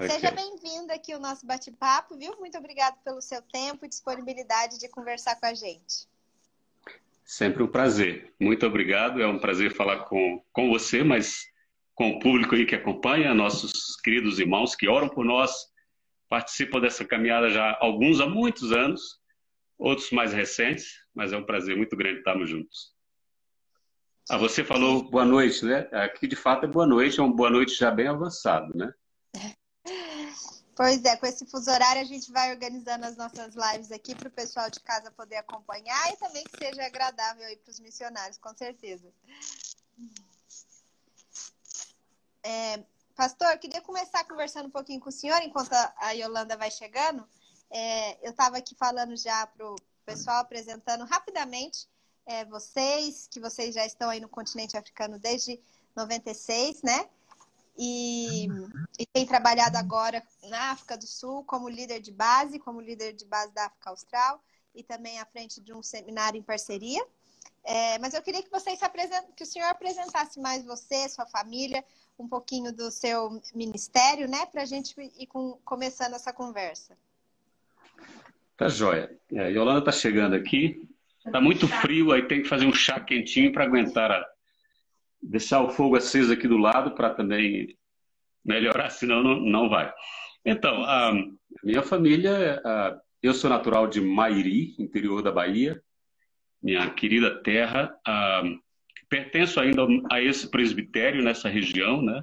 Okay. Seja bem-vindo aqui ao nosso bate-papo, viu? Muito obrigado pelo seu tempo e disponibilidade de conversar com a gente. Sempre um prazer. Muito obrigado. É um prazer falar com, com você, mas com o público aí que acompanha, nossos queridos irmãos que oram por nós, participam dessa caminhada já alguns há muitos anos, outros mais recentes, mas é um prazer muito grande estarmos juntos. Ah, você falou boa noite, né? Aqui de fato é boa noite, é uma boa noite já bem avançado, né? Pois é, com esse fuso horário a gente vai organizando as nossas lives aqui para o pessoal de casa poder acompanhar e também que seja agradável aí para os missionários, com certeza. É, pastor, queria começar conversando um pouquinho com o senhor enquanto a Yolanda vai chegando. É, eu estava aqui falando já para o pessoal, apresentando rapidamente é, vocês, que vocês já estão aí no continente africano desde 96, né? E, e tem trabalhado agora na África do Sul como líder de base, como líder de base da África Austral e também à frente de um seminário em parceria. É, mas eu queria que vocês que o senhor apresentasse mais você, sua família, um pouquinho do seu ministério, né, para a gente ir com, começando essa conversa. Tá joia. É, Yolanda está chegando aqui. Está muito frio, aí tem que fazer um chá quentinho para aguentar a, deixar o fogo aceso aqui do lado para também melhorar, senão não, não vai. Então, a minha família, a, eu sou natural de Mairi, interior da Bahia, minha querida terra. A, pertenço ainda a esse presbitério nessa região, né?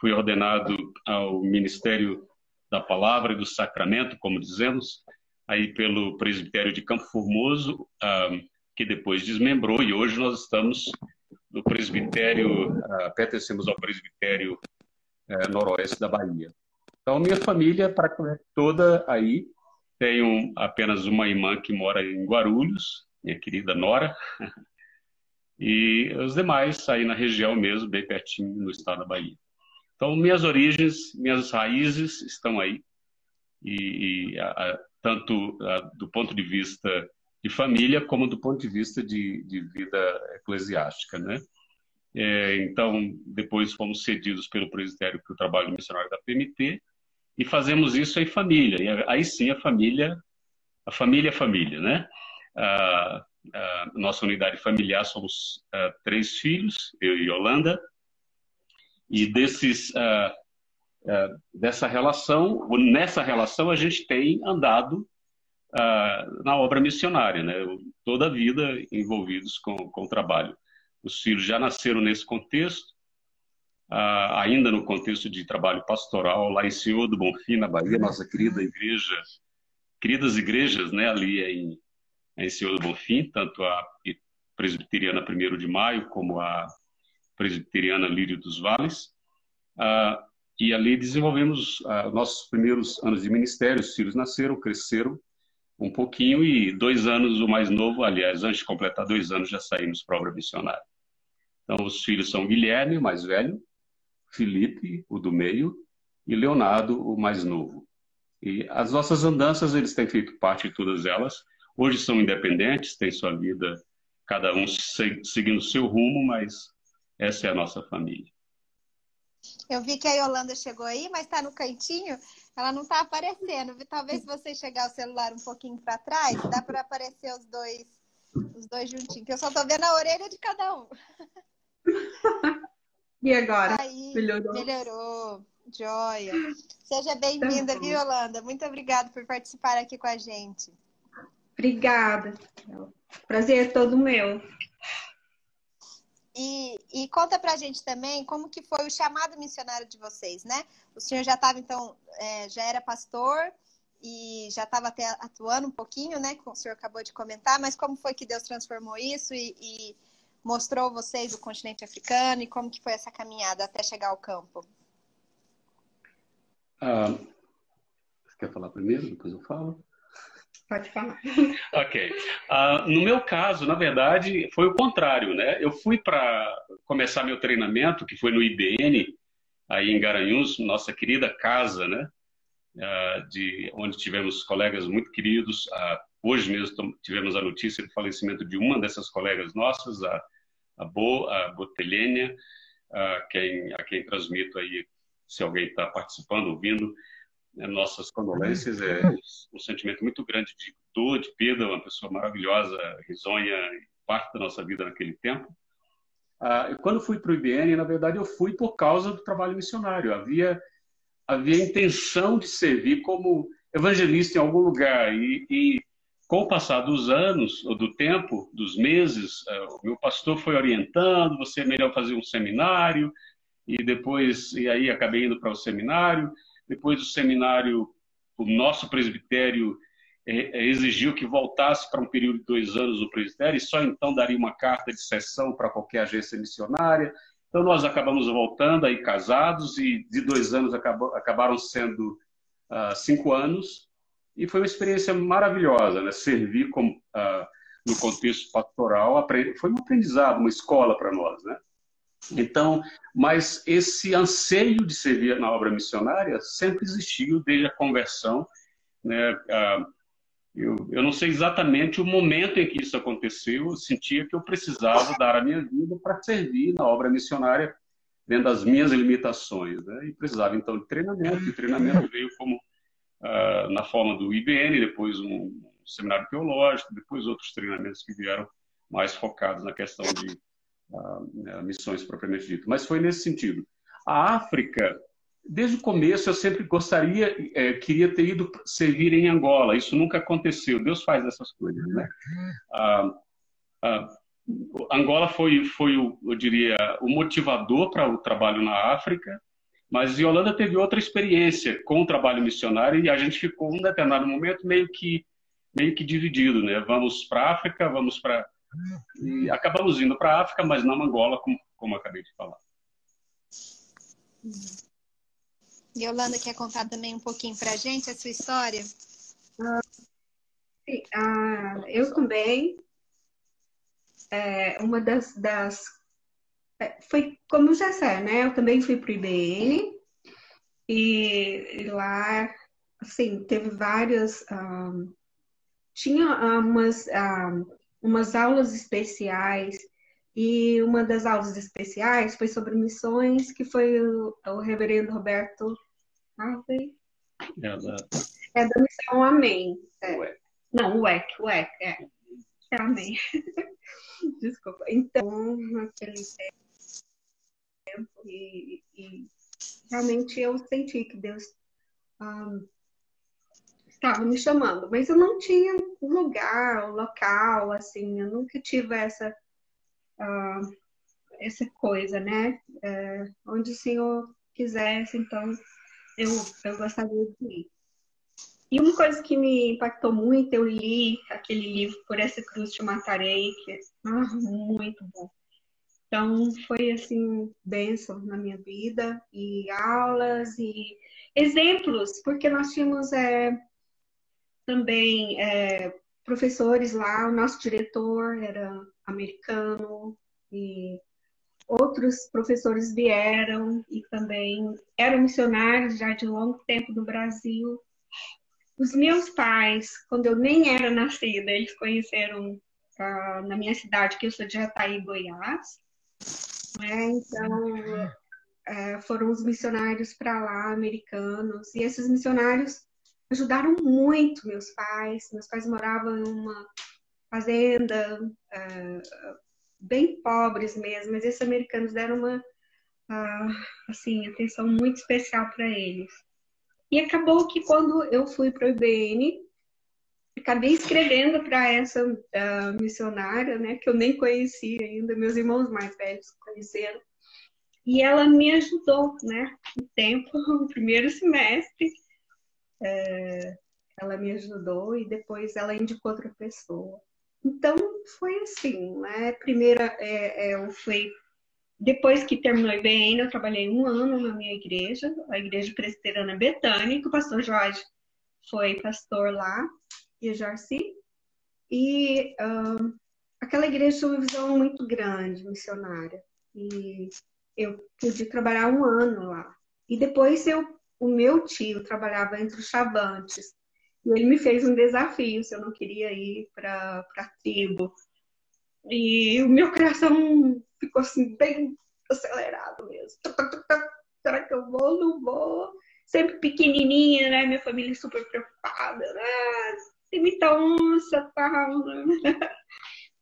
Fui ordenado ao Ministério da Palavra e do Sacramento, como dizemos, aí pelo presbitério de Campo Formoso, que depois desmembrou e hoje nós estamos do presbitério, uh, pertencemos ao presbitério uh, noroeste da Bahia. Então, minha família para toda aí, tenho apenas uma irmã que mora em Guarulhos, minha querida Nora, e os demais aí na região mesmo, bem pertinho, no estado da Bahia. Então, minhas origens, minhas raízes estão aí, e, e a, a, tanto a, do ponto de vista de família, como do ponto de vista de, de vida eclesiástica, né? É, então, depois fomos cedidos pelo presbitério para o trabalho missionário da PMT e fazemos isso em família. E aí sim a família, a família é família, né? A, nossa unidade familiar somos três filhos, eu e Yolanda, e desses dessa relação, nessa relação a gente tem andado uh, na obra missionária, né? Toda a vida envolvidos com, com o trabalho. Os filhos já nasceram nesse contexto, uh, ainda no contexto de trabalho pastoral, lá em Senhor do Bonfim, na Bahia, nossa querida igreja, queridas igrejas, né? Ali em, em Senhor do Bonfim, tanto a presbiteriana 1 de Maio, como a presbiteriana Lírio dos Vales. Uh, e ali desenvolvemos uh, nossos primeiros anos de ministério. Os filhos nasceram, cresceram, um pouquinho e dois anos o mais novo, aliás, antes de completar dois anos já saímos para obra missionária. Então os filhos são Guilherme, o mais velho, Felipe, o do meio, e Leonardo, o mais novo. E as nossas andanças, eles têm feito parte de todas elas. Hoje são independentes, têm sua vida, cada um seguindo seu rumo, mas essa é a nossa família. Eu vi que a Yolanda chegou aí, mas está no cantinho. Ela não está aparecendo. Talvez se você chegar o celular um pouquinho para trás, dá para aparecer os dois, os dois juntinhos. Que eu só estou vendo a orelha de cada um. E agora? Aí, melhorou. Melhorou. Joia. Seja bem-vinda, tá viu, Yolanda? Muito obrigada por participar aqui com a gente. Obrigada. Prazer é todo meu. E, e, conta pra gente também como que foi o chamado missionário de vocês, né? O senhor já estava, então, é, já era pastor e já estava até atuando um pouquinho, né? Como o senhor acabou de comentar, mas como foi que Deus transformou isso e, e mostrou vocês o continente africano e como que foi essa caminhada até chegar ao campo? Ah, você quer falar primeiro, depois eu falo? Pode falar. ok. Uh, no meu caso, na verdade, foi o contrário, né? Eu fui para começar meu treinamento, que foi no IBN, aí em Garanhuns, nossa querida casa, né? Uh, de onde tivemos colegas muito queridos. Uh, hoje mesmo tivemos a notícia do falecimento de uma dessas colegas nossas, a, a Bo, a Botelênia, a quem, a quem transmito aí se alguém está participando, ouvindo, né, nossas condolências. É um sentimento muito grande de dor, de perda, uma pessoa maravilhosa, risonha, parte da nossa vida naquele tempo. Ah, quando fui para o IBN, na verdade, eu fui por causa do trabalho missionário. Havia, havia intenção de servir como evangelista em algum lugar. E, e com o passar dos anos, ou do tempo, dos meses, ah, o meu pastor foi orientando, você é melhor fazer um seminário, e depois, e aí acabei indo para o seminário. Depois do seminário, o nosso presbitério é, é, exigiu que voltasse para um período de dois anos o presbitério, e só então daria uma carta de sessão para qualquer agência missionária. Então nós acabamos voltando aí casados, e de dois anos acabou, acabaram sendo uh, cinco anos, e foi uma experiência maravilhosa, né? Servir como, uh, no contexto pastoral foi um aprendizado, uma escola para nós, né? Então, mas esse anseio de servir na obra missionária sempre existiu desde a conversão. Né? Ah, eu, eu não sei exatamente o momento em que isso aconteceu, eu sentia que eu precisava dar a minha vida para servir na obra missionária dentro das minhas limitações. Né? E precisava então de treinamento, e treinamento veio como uh, na forma do IBN, depois um seminário teológico, depois outros treinamentos que vieram mais focados na questão de uh, missões propriamente dito. Mas foi nesse sentido. A África, desde o começo, eu sempre gostaria, é, queria ter ido servir em Angola. Isso nunca aconteceu. Deus faz essas coisas, né? Ah, ah, Angola foi, foi o, eu diria, o motivador para o trabalho na África, mas Yolanda teve outra experiência com o trabalho missionário e a gente ficou, um determinado momento, meio que, meio que dividido, né? Vamos para a África, vamos para e acabamos indo para a África, mas não Angola, como, como acabei de falar. E Yolanda quer contar também um pouquinho para a gente a sua história? Ah, sim, ah, eu também. É, uma das, das é, foi como já sei, né? Eu também fui para o IBN e, e, lá, assim, teve várias. Um, ah, tinha umas um, umas aulas especiais. E uma das aulas especiais foi sobre missões, que foi o, o reverendo Roberto Harvey. É da... é da missão Amém. É. Não, o EC, o EC, é. é Amém. Desculpa. Então, naquele tempo, e, e, realmente eu senti que Deus um, estava me chamando, mas eu não tinha um lugar, um local, assim, eu nunca tive essa, uh, essa coisa, né? Uh, onde o Senhor quisesse, então eu, eu gostaria de ir. E uma coisa que me impactou muito, eu li aquele livro Por essa cruz te matarei, que é ah, muito bom. Então foi assim bênção na minha vida e aulas e exemplos, porque nós tínhamos é, também é, professores lá, o nosso diretor era americano e outros professores vieram e também eram missionários já de longo tempo no Brasil. Os meus pais, quando eu nem era nascida, eles conheceram ah, na minha cidade, que eu sou de Jataí, Goiás. Né? Então, é, foram os missionários para lá, americanos, e esses missionários ajudaram muito meus pais. Meus pais moravam em uma fazenda uh, bem pobres mesmo, mas esses americanos deram uma uh, assim atenção muito especial para eles. E acabou que quando eu fui para o IBN, acabei escrevendo para essa uh, missionária, né, que eu nem conhecia ainda, meus irmãos mais velhos conheceram. E ela me ajudou, né, no tempo, no primeiro semestre, é, ela me ajudou e depois ela indicou outra pessoa. Então foi assim, né? Primeira, é, é, eu fui depois que terminou o IBN, eu trabalhei um ano na minha igreja, a igreja presbiteriana Betânia, o pastor Jorge foi pastor lá, e o Jarci. E aquela igreja tinha uma visão muito grande, missionária. E eu pude trabalhar um ano lá. E depois eu o meu tio trabalhava entre os chavantes e ele me fez um desafio se eu não queria ir para a tribo. E o meu coração ficou assim, bem acelerado mesmo. será que eu vou? Não vou. Sempre pequenininha, né? Minha família super preocupada, né? Tem muita onça, tal, né?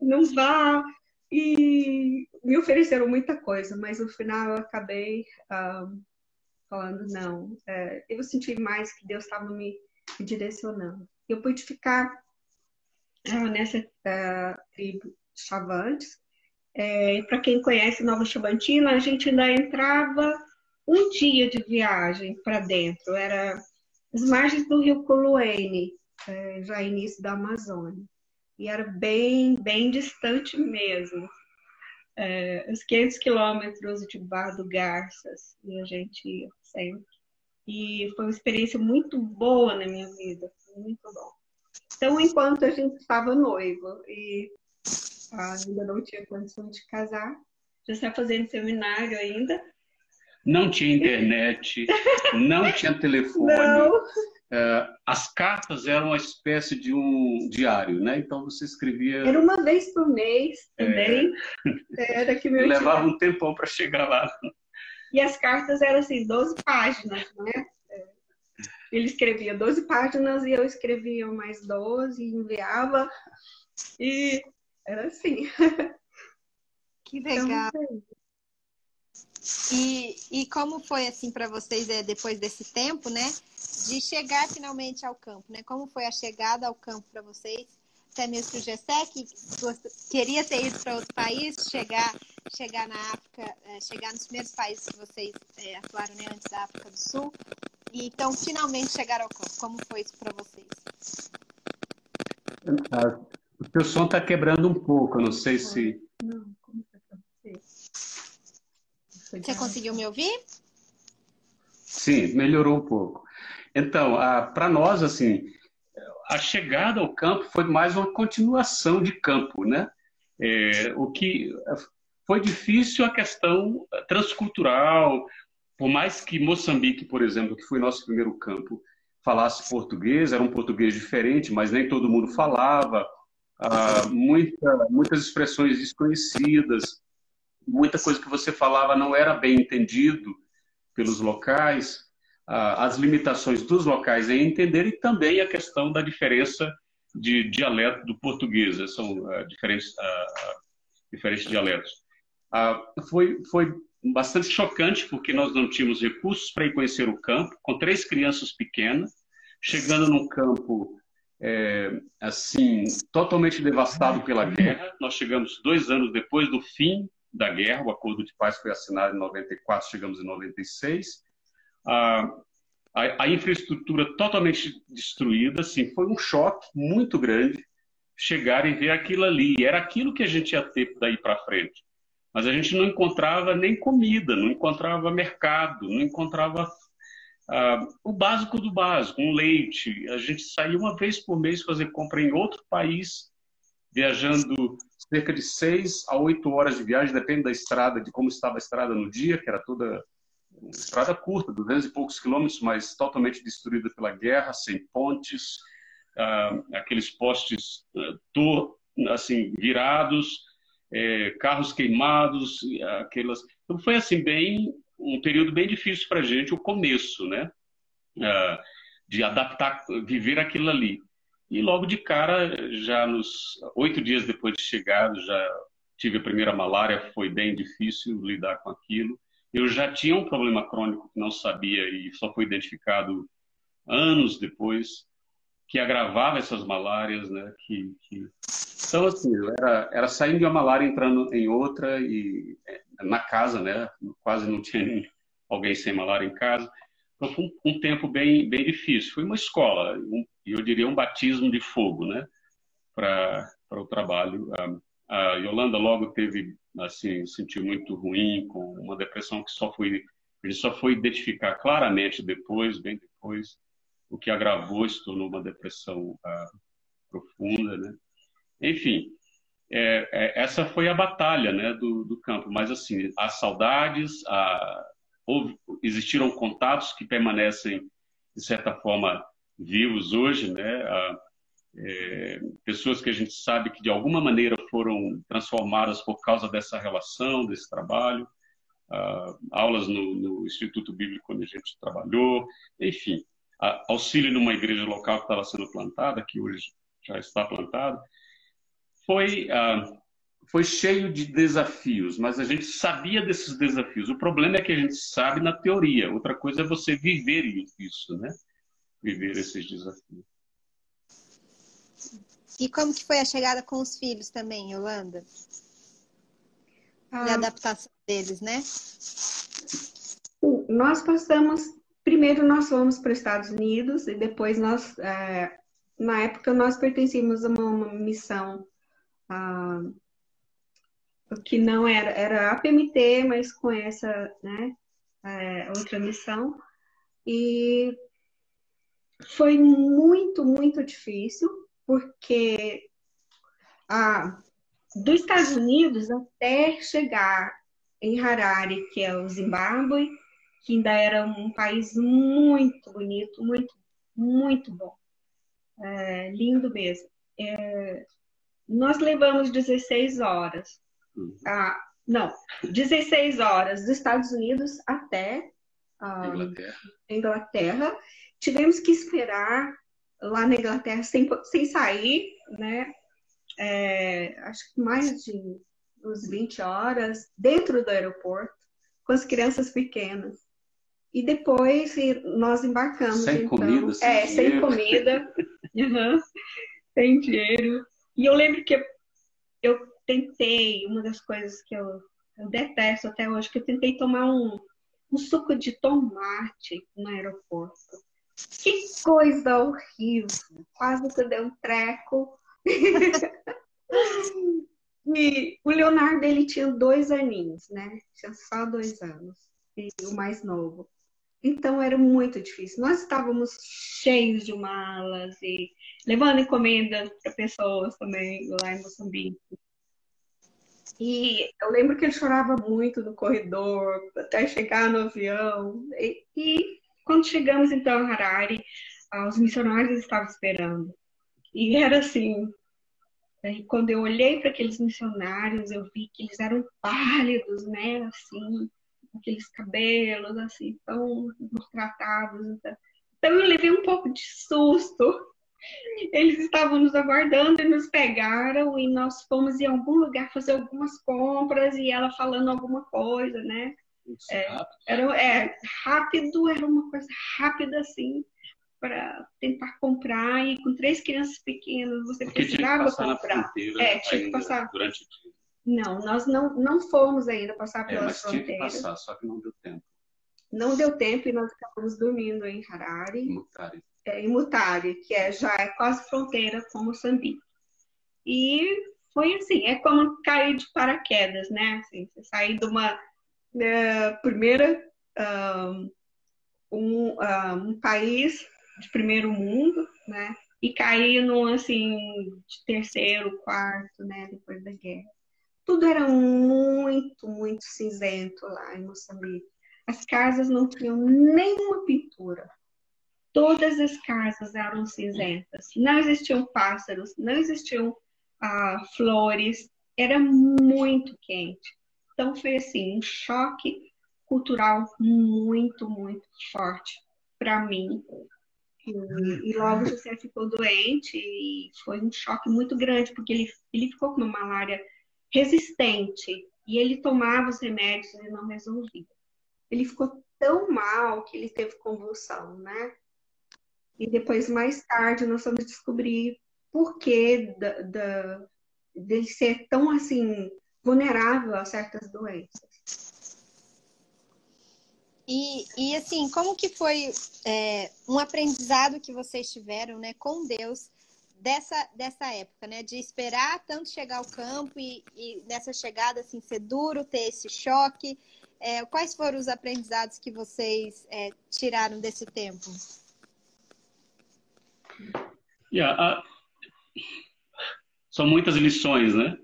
não vá. E me ofereceram muita coisa, mas no final eu acabei um, ah, falando não. É, eu senti mais que Deus estava me, me, direcionando. Eu pude ficar uh, nessa uh, tribo Chavantes. É, Para quem conhece Nova Chavantina, a gente ainda entrava um dia de viagem para dentro. Era as margens do rio Coluene, é, já início da Amazônia e era bem, bem distante mesmo. É, os 500 quilômetros de Barra do Garças, e a gente ia sempre. E foi uma experiência muito boa na minha vida, muito bom. Então, enquanto a gente estava noivo e ainda não tinha condição de casar, já estava fazendo seminário ainda. Não tinha internet, não tinha telefone. Não. É, as cartas eram uma espécie de um diário, né? Então você escrevia. Era uma vez por mês também. É... Era que meu levava um tempão para chegar lá. E as cartas eram assim, 12 páginas, né? É. Ele escrevia 12 páginas e eu escrevia mais 12 e enviava. E era assim. Que legal. Então, e, e como foi assim para vocês é, depois desse tempo, né? De chegar finalmente ao campo, né? Como foi a chegada ao campo para vocês? Até mesmo para o Gessé, que queria ter ido para outro país, chegar, chegar na África, é, chegar nos primeiros países que vocês é, atuaram né, antes da África do Sul. E então finalmente chegar ao campo. Como foi isso para vocês? Ah, o seu som está quebrando um pouco, eu não sei se. Não, você conseguiu me ouvir? Sim, melhorou um pouco. Então, para nós, assim, a chegada ao campo foi mais uma continuação de campo, né? É, o que foi difícil a questão transcultural, por mais que Moçambique, por exemplo, que foi nosso primeiro campo, falasse português, era um português diferente, mas nem todo mundo falava, ah, muita, muitas expressões desconhecidas, muita coisa que você falava não era bem entendido pelos locais, as limitações dos locais em entender e também a questão da diferença de dialeto do português, né? são uh, diferentes, uh, diferentes dialetos. Foi, foi bastante chocante porque nós não tínhamos recursos para ir conhecer o campo, com três crianças pequenas, chegando num campo é, assim totalmente devastado pela guerra. Nós chegamos dois anos depois do fim da guerra, o acordo de paz foi assinado em 94, chegamos em 96. A, a, a infraestrutura totalmente destruída, assim, foi um choque muito grande chegar e ver aquilo ali. Era aquilo que a gente ia ter daí para frente. Mas a gente não encontrava nem comida, não encontrava mercado, não encontrava uh, o básico do básico, um leite. A gente saía uma vez por mês fazer compra em outro país, viajando cerca de seis a oito horas de viagem, depende da estrada, de como estava a estrada no dia, que era toda uma estrada curta, duzentos e poucos quilômetros, mas totalmente destruída pela guerra, sem pontes, ah, aqueles postes ah, assim virados, é, carros queimados, aquelas. Então foi assim bem um período bem difícil para a gente o começo, né? Ah, de adaptar, viver aquilo ali. E logo de cara, já nos oito dias depois de chegado, já tive a primeira malária, foi bem difícil lidar com aquilo. Eu já tinha um problema crônico que não sabia e só foi identificado anos depois, que agravava essas malárias, né? Que, que... Então, assim, era, era saindo de uma malária entrando em outra e é, na casa, né? Quase não tinha alguém sem malária em casa. Então, foi um, um tempo bem, bem difícil. Foi uma escola, um, eu diria um batismo de fogo, né? Para o trabalho. A, a Yolanda logo teve, assim, sentiu muito ruim, com uma depressão que só foi, ele só foi identificar claramente depois, bem depois, o que agravou se tornou uma depressão ah, profunda, né? Enfim, é, é, essa foi a batalha né, do, do, campo. Mas, assim, as saudades, a, houve, existiram contatos que permanecem, de certa forma, vivos hoje, né? É, pessoas que a gente sabe que de alguma maneira foram transformadas por causa dessa relação, desse trabalho. uh, aulas no, no, Instituto Bíblico onde a gente trabalhou, enfim, uh, auxílio numa igreja local que estava sendo plantada, que hoje já está plantada. Foi, uh, foi cheio de desafios, mas a gente sabia desses desafios. O problema é que a gente sabe na teoria, outra coisa é você viver isso, né? Viver esses desafios. E como que foi a chegada com os filhos também, Yolanda? Ah, a adaptação deles, né? Nós passamos, primeiro nós fomos para os Estados Unidos e depois nós, é, na época nós pertencíamos a uma, uma missão ah, que não era, era a PMT, mas com essa, né, é, outra missão. E foi muito, muito difícil, porque a, dos Estados Unidos até chegar em Harare, que é o Zimbábue, que ainda era um país muito bonito, muito, muito bom. É, lindo mesmo. É, nós levamos 16 horas. Uhum. Ah, não, 16 horas dos Estados Unidos até a Inglaterra. Inglaterra. Tivemos que esperar lá na Inglaterra sem, sem sair, né? É, acho que mais de uns 20 horas dentro do aeroporto, com as crianças pequenas. E depois nós embarcamos. Sem então, comida, sem É, dinheiro. sem comida, uhum, sem dinheiro. E eu lembro que eu, eu, tentei, uma das coisas que eu, eu detesto até hoje, que eu tentei tomar um, um suco de tomate no aeroporto. Que coisa horrível! Quase que deu um treco. e o Leonardo, ele tinha dois aninhos, né? Tinha só dois anos. E o mais novo. Então era muito difícil. Nós estávamos cheios de malas e levando encomenda para pessoas também lá em Moçambique. E eu lembro que ele chorava muito no corredor até chegar no avião. E, e quando chegamos então a Harare, ah, os missionários estavam esperando. E era assim. Aí, quando eu olhei para aqueles missionários, eu vi que eles eram pálidos, né? Assim, aqueles cabelos, assim, tão maltratados. Então, então eu levei um pouco de susto. Eles estavam nos aguardando e nos pegaram e nós fomos em algum lugar fazer algumas compras e ela falando alguma coisa, né? É, era é, rápido, era uma coisa rápida assim para tentar comprar e com três crianças pequenas você Porque precisava comprar. é, tinha que passar durante o dia. Não, nós não, não fomos ainda passar pelas é, mas fronteiras. Tinha que passar, só que não deu tempo. Não deu tempo e nós acabamos dormindo em Harare. Mutare. É, em Mutare, que é, já é quase fronteira com Moçambique. E foi assim, é como cair de paraquedas, né? Assim, você sair de uma né, primeira um, um, país de primeiro mundo, né? E cair num assim de terceiro, quarto, né? Depois da guerra. Tudo era muito, muito cinzento lá em Moçambique. As casas não tinham nenhuma pintura. Todas as casas eram cinzentas. Não existiam pássaros, não existiam ah, flores. Era muito quente. Então foi assim, um choque cultural muito, muito forte para mim. E, e, logo José ficou doente e foi um choque muito grande, porque ele, ele ficou com uma malária resistente e ele tomava os remédios e não resolvia. Ele ficou tão mal que ele teve convulsão, né? E depois, mais tarde, nós vamos descobrir por que da, da, dele ser tão assim vulnerável a certas doenças. E, e assim, como que foi é, um aprendizado que vocês tiveram né, com Deus dessa, dessa época, né? De esperar tanto chegar ao campo e, e nessa chegada assim, ser duro, ter esse choque. É, quais foram os aprendizados que vocês é, tiraram desse tempo? Yeah, uh, são muitas lições, né?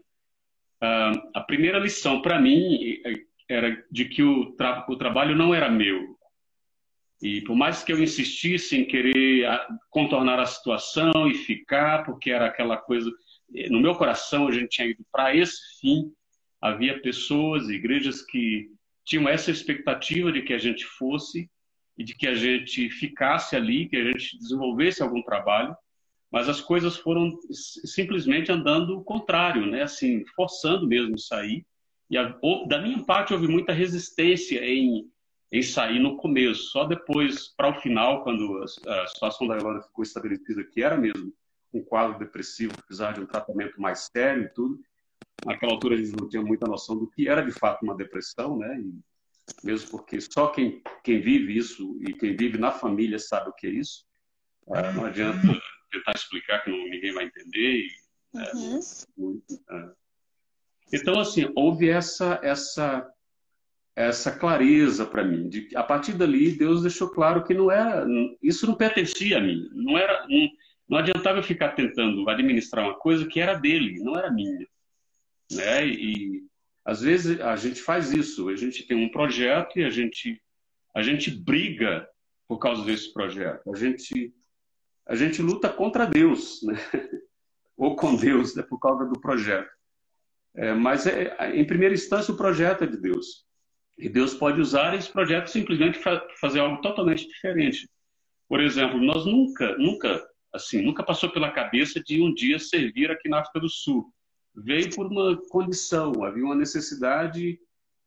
Uh, a primeira lição para mim era de que o, tra o trabalho não era meu. E por mais que eu insistisse em querer ah, contornar a situação e ficar, porque era aquela coisa, eh, no meu coração a gente tinha ido para esse fim, havia pessoas, igrejas que tinham essa expectativa de que a gente fosse e de que a gente ficasse ali, que a gente desenvolvesse algum trabalho, mas as coisas foram simplesmente andando o contrário, né? Assim, forçando mesmo sair. E a, da minha parte houve muita resistência em, em sair no começo. Só depois, para o final, quando a, a situação da Elona ficou estabelecida que era mesmo um quadro depressivo, precisava de um tratamento mais sério e tudo. Naquela altura a gente não tinha muita noção do que era de fato uma depressão, né? E mesmo porque só quem, quem vive isso e quem vive na família sabe o que é isso. Ah, não adianta tentar explicar que não, ninguém vai entender. E, né, uhum. é, então, assim, houve essa, essa, essa clareza para mim. De, a partir dali, Deus deixou claro que não era, isso não pertencia a mim. Não, era, não, não adiantava eu ficar tentando administrar uma coisa que era dele, não era minha. Né? E, às vezes a gente faz isso, a gente tem um projeto e a gente, a gente briga por causa desse projeto. A gente, a gente luta contra Deus, né? ou com Deus, né? por causa do projeto. É, mas, é, em primeira instância, o projeto é de Deus. E Deus pode usar esse projeto simplesmente para fazer algo totalmente diferente. Por exemplo, nós nunca, nunca, assim, nunca passou pela cabeça de um dia servir aqui na África do Sul veio por uma condição, havia uma necessidade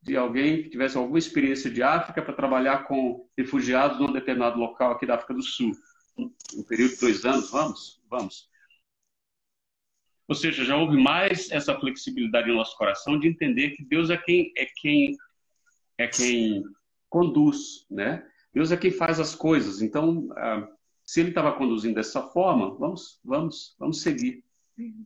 de alguém que tivesse alguma experiência de África para trabalhar com refugiados num determinado local aqui da África do Sul. Um período de dois anos, vamos? Vamos. Ou seja, já houve mais essa flexibilidade no nosso coração de entender que Deus é quem é quem é quem conduz, né? Deus é quem faz as coisas. Então, ah, se Ele estava conduzindo dessa forma, vamos, vamos, vamos seguir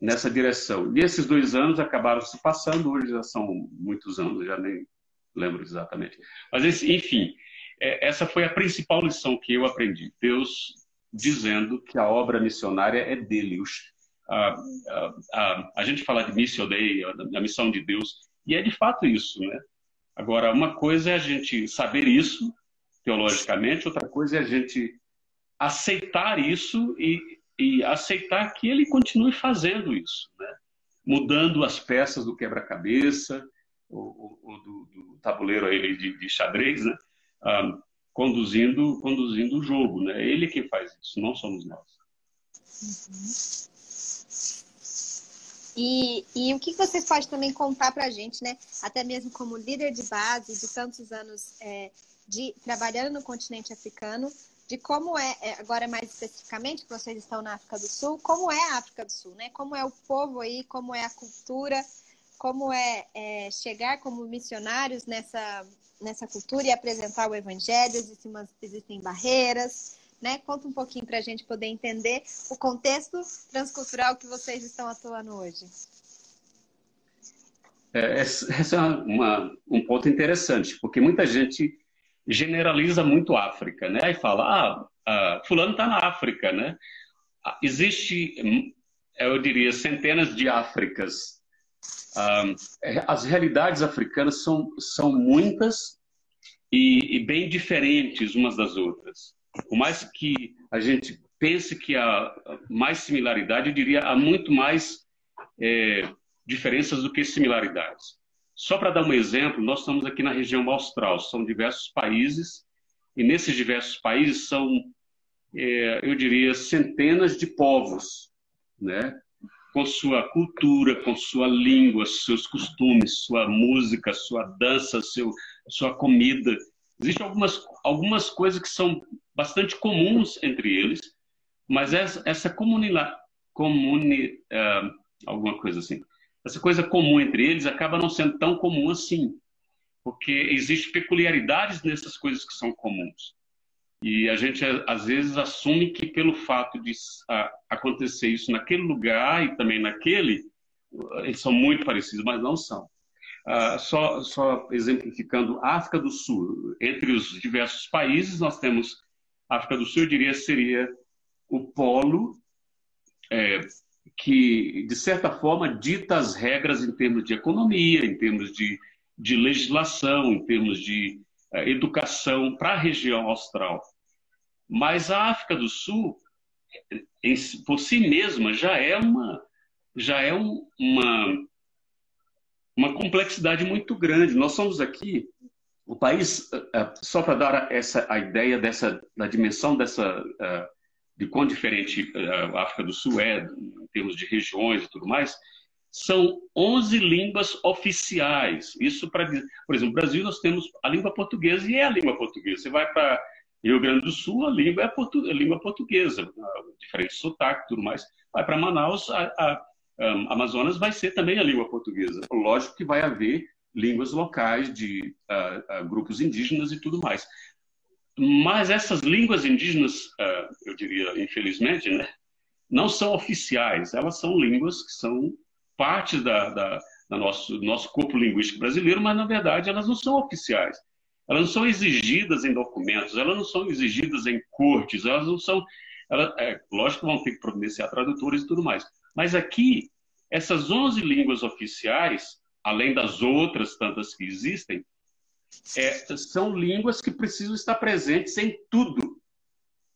nessa direção. E esses dois anos acabaram se passando, hoje já são muitos anos, já nem lembro exatamente. Mas, enfim, é, essa foi a principal lição que eu aprendi. Deus dizendo que a obra missionária é dele. A, a, a, a gente fala de Mission Day, a, missão de Deus, e é de fato isso, né? Agora, uma coisa é a gente saber isso teologicamente, outra coisa é a gente aceitar isso e e aceitar que ele continue fazendo isso, né? mudando as peças do quebra-cabeça, ou, ou do, do, tabuleiro aí de, de xadrez, né? Ah, conduzindo, conduzindo o jogo. Né? Ele quem faz isso, não somos nós. Uhum. E, e, o que vocês podem também contar para a gente, né? Até mesmo como líder de base de tantos anos é, de trabalhando no continente africano, de como é, é, agora mais especificamente, que vocês estão na África do Sul, como é a África do Sul, né? Como é o povo aí, como é a cultura, como é, é chegar como missionários nessa, nessa cultura e apresentar o evangelho, existem, existem barreiras, né? Conta um pouquinho para a gente poder entender o contexto transcultural que vocês estão atuando hoje. É, esse é uma, um ponto interessante, porque muita gente generaliza muito a África, né? Aí fala, ah, ah fulano está na África, né? Ah, existe, hum, eu diria, centenas de Áfricas. Ah, as realidades africanas são, são muitas e, e, bem diferentes umas das outras. Por mais que a gente pense que há mais similaridade, eu diria, há muito mais é, diferenças do que similaridades. Só para dar um exemplo, nós estamos aqui na região austral, são diversos países, e nesses diversos países são, é, eu diria, centenas de povos, né? Com sua cultura, com sua língua, seus costumes, sua música, sua dança, seu, sua comida. Existem algumas, algumas coisas que são bastante comuns entre eles, mas essa, essa comunidade, comuni, uh, alguma coisa assim, essa coisa comum entre eles acaba não sendo tão comum assim, porque existem peculiaridades nessas coisas que são comuns. E a gente, às vezes, assume que pelo fato de acontecer isso naquele lugar e também naquele, eles são muito parecidos, mas não são. Uh, só, só exemplificando, África do Sul, entre os diversos países, nós temos África do Sul, eu diria, seria o polo é, que, de certa forma, dita as regras em termos de economia, em termos de, de legislação, em termos de uh, educação para a região austral. Mas a África do Sul, por si mesma, já é uma, já é um, uma, uma complexidade muito grande. Nós somos aqui o país, só para dar essa a ideia dessa da dimensão dessa de quão diferente a África do Sul é em termos de regiões e tudo mais, são 11 línguas oficiais. Isso para, por exemplo, no Brasil nós temos a língua portuguesa e é a língua portuguesa. Você vai para Rio Grande do Sul, a língua é a, portu, a língua portuguesa, diferente sotaque e tudo mais. Vai para Manaus, a, a, a, Amazonas vai ser também a língua portuguesa. Lógico que vai haver línguas locais de grupos indígenas e tudo mais. Mas essas línguas indígenas, eu diria, infelizmente, né, não são oficiais. Elas são línguas que são parte da, da, da nosso, do nosso corpo linguístico brasileiro, mas na verdade elas não são oficiais. Elas não são exigidas em documentos, elas não são exigidas em cortes, elas não são. Elas, é, lógico que vão ter que providenciar tradutores e tudo mais. Mas aqui, essas 11 línguas oficiais, além das outras tantas que existem, é, são línguas que precisam estar presentes em tudo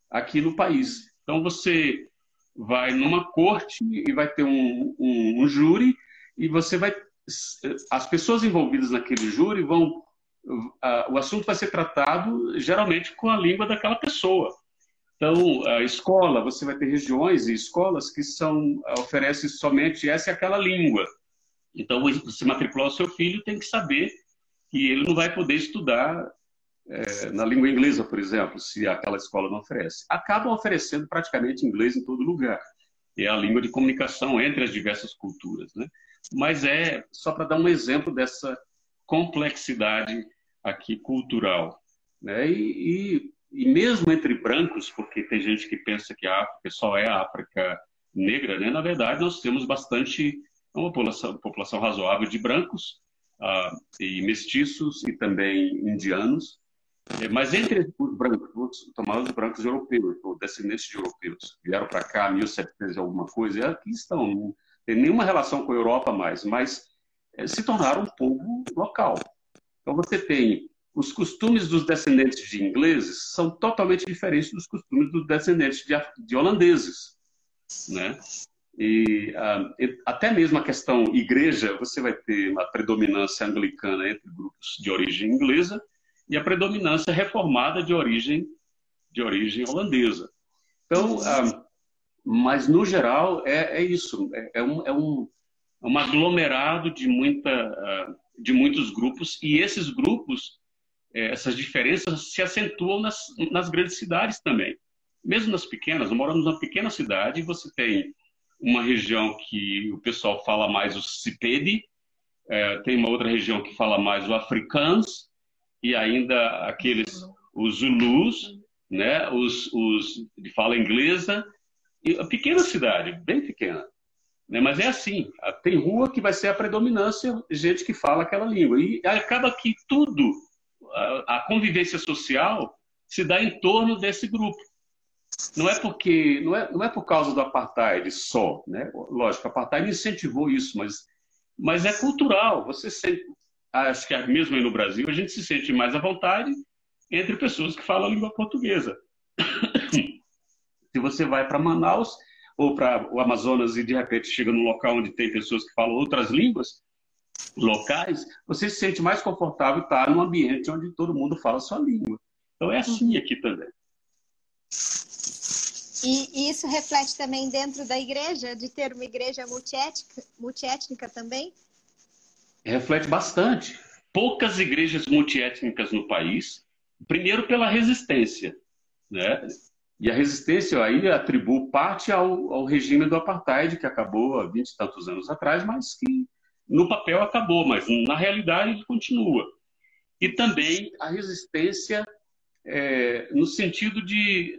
aqui no país. Então, você vai numa corte e vai ter um, um, um júri e você vai as pessoas envolvidas naquele júri vão o assunto vai ser tratado geralmente com a língua daquela pessoa. Então, a escola, você vai ter regiões e escolas que são oferecem somente essa e aquela língua. Então, você matricular o seu filho tem que saber que ele não vai poder estudar é, na língua inglesa, por exemplo, se aquela escola não oferece. Acabam oferecendo praticamente inglês em todo lugar. É a língua de comunicação entre as diversas culturas. Né? Mas é só para dar um exemplo dessa complexidade aqui cultural. Né? E, e, e, mesmo entre brancos, porque tem gente que pensa que a África só é a África negra, né? na verdade nós temos bastante, uma população, população razoável de brancos uh, e mestiços e também indianos, é, mas entre os brancos, vou tomar os brancos europeus, ou descendentes de europeus, vieram para cá 1700 alguma coisa, e aqui estão, não tem nenhuma relação com a Europa mais, mas se tornaram um povo local. Então você tem os costumes dos descendentes de ingleses são totalmente diferentes dos costumes dos descendentes de, de holandeses, né? E uh, até mesmo a questão igreja, você vai ter uma predominância anglicana entre grupos de origem inglesa e a predominância reformada de origem de origem holandesa. Então, ah, mas no geral é, é isso, é, é, um, é um, um aglomerado de muita ah, de muitos grupos e esses grupos é, essas diferenças se acentuam nas, nas grandes cidades também. Mesmo nas pequenas, moramos numa pequena cidade, você tem uma região que o pessoal fala mais o Cipede, é, tem uma outra região que fala mais o Afrikaans, e ainda aqueles, os Zulus, né, os, os de fala inglesa, e a pequena cidade, bem pequena. Né, mas é assim, tem rua que vai ser a predominância, gente que fala aquela língua. E acaba que tudo, a, convivência social, se dá em torno desse grupo. Não é porque não é, não é por causa do apartheid só, né? Lógico, o apartheid incentivou isso, mas mas é cultural. Você sente, acho que mesmo aí no Brasil, a gente se sente mais à vontade entre pessoas que falam a língua portuguesa. se você vai para Manaus ou para o Amazonas e de repente chega num local onde tem pessoas que falam outras línguas locais, você se sente mais confortável estar num ambiente onde todo mundo fala a sua língua. Então é assim aqui também. E, isso reflete também dentro da igreja, de ter uma igreja multiétnica, multiétnica também? reflete bastante. Poucas igrejas multiétnicas no país, primeiro pela resistência, né? E a resistência aí atribui parte ao, ao regime do apartheid, que acabou há 20 e tantos anos atrás, mas que no papel acabou, mas na realidade ele continua. E também a resistência é, no sentido de,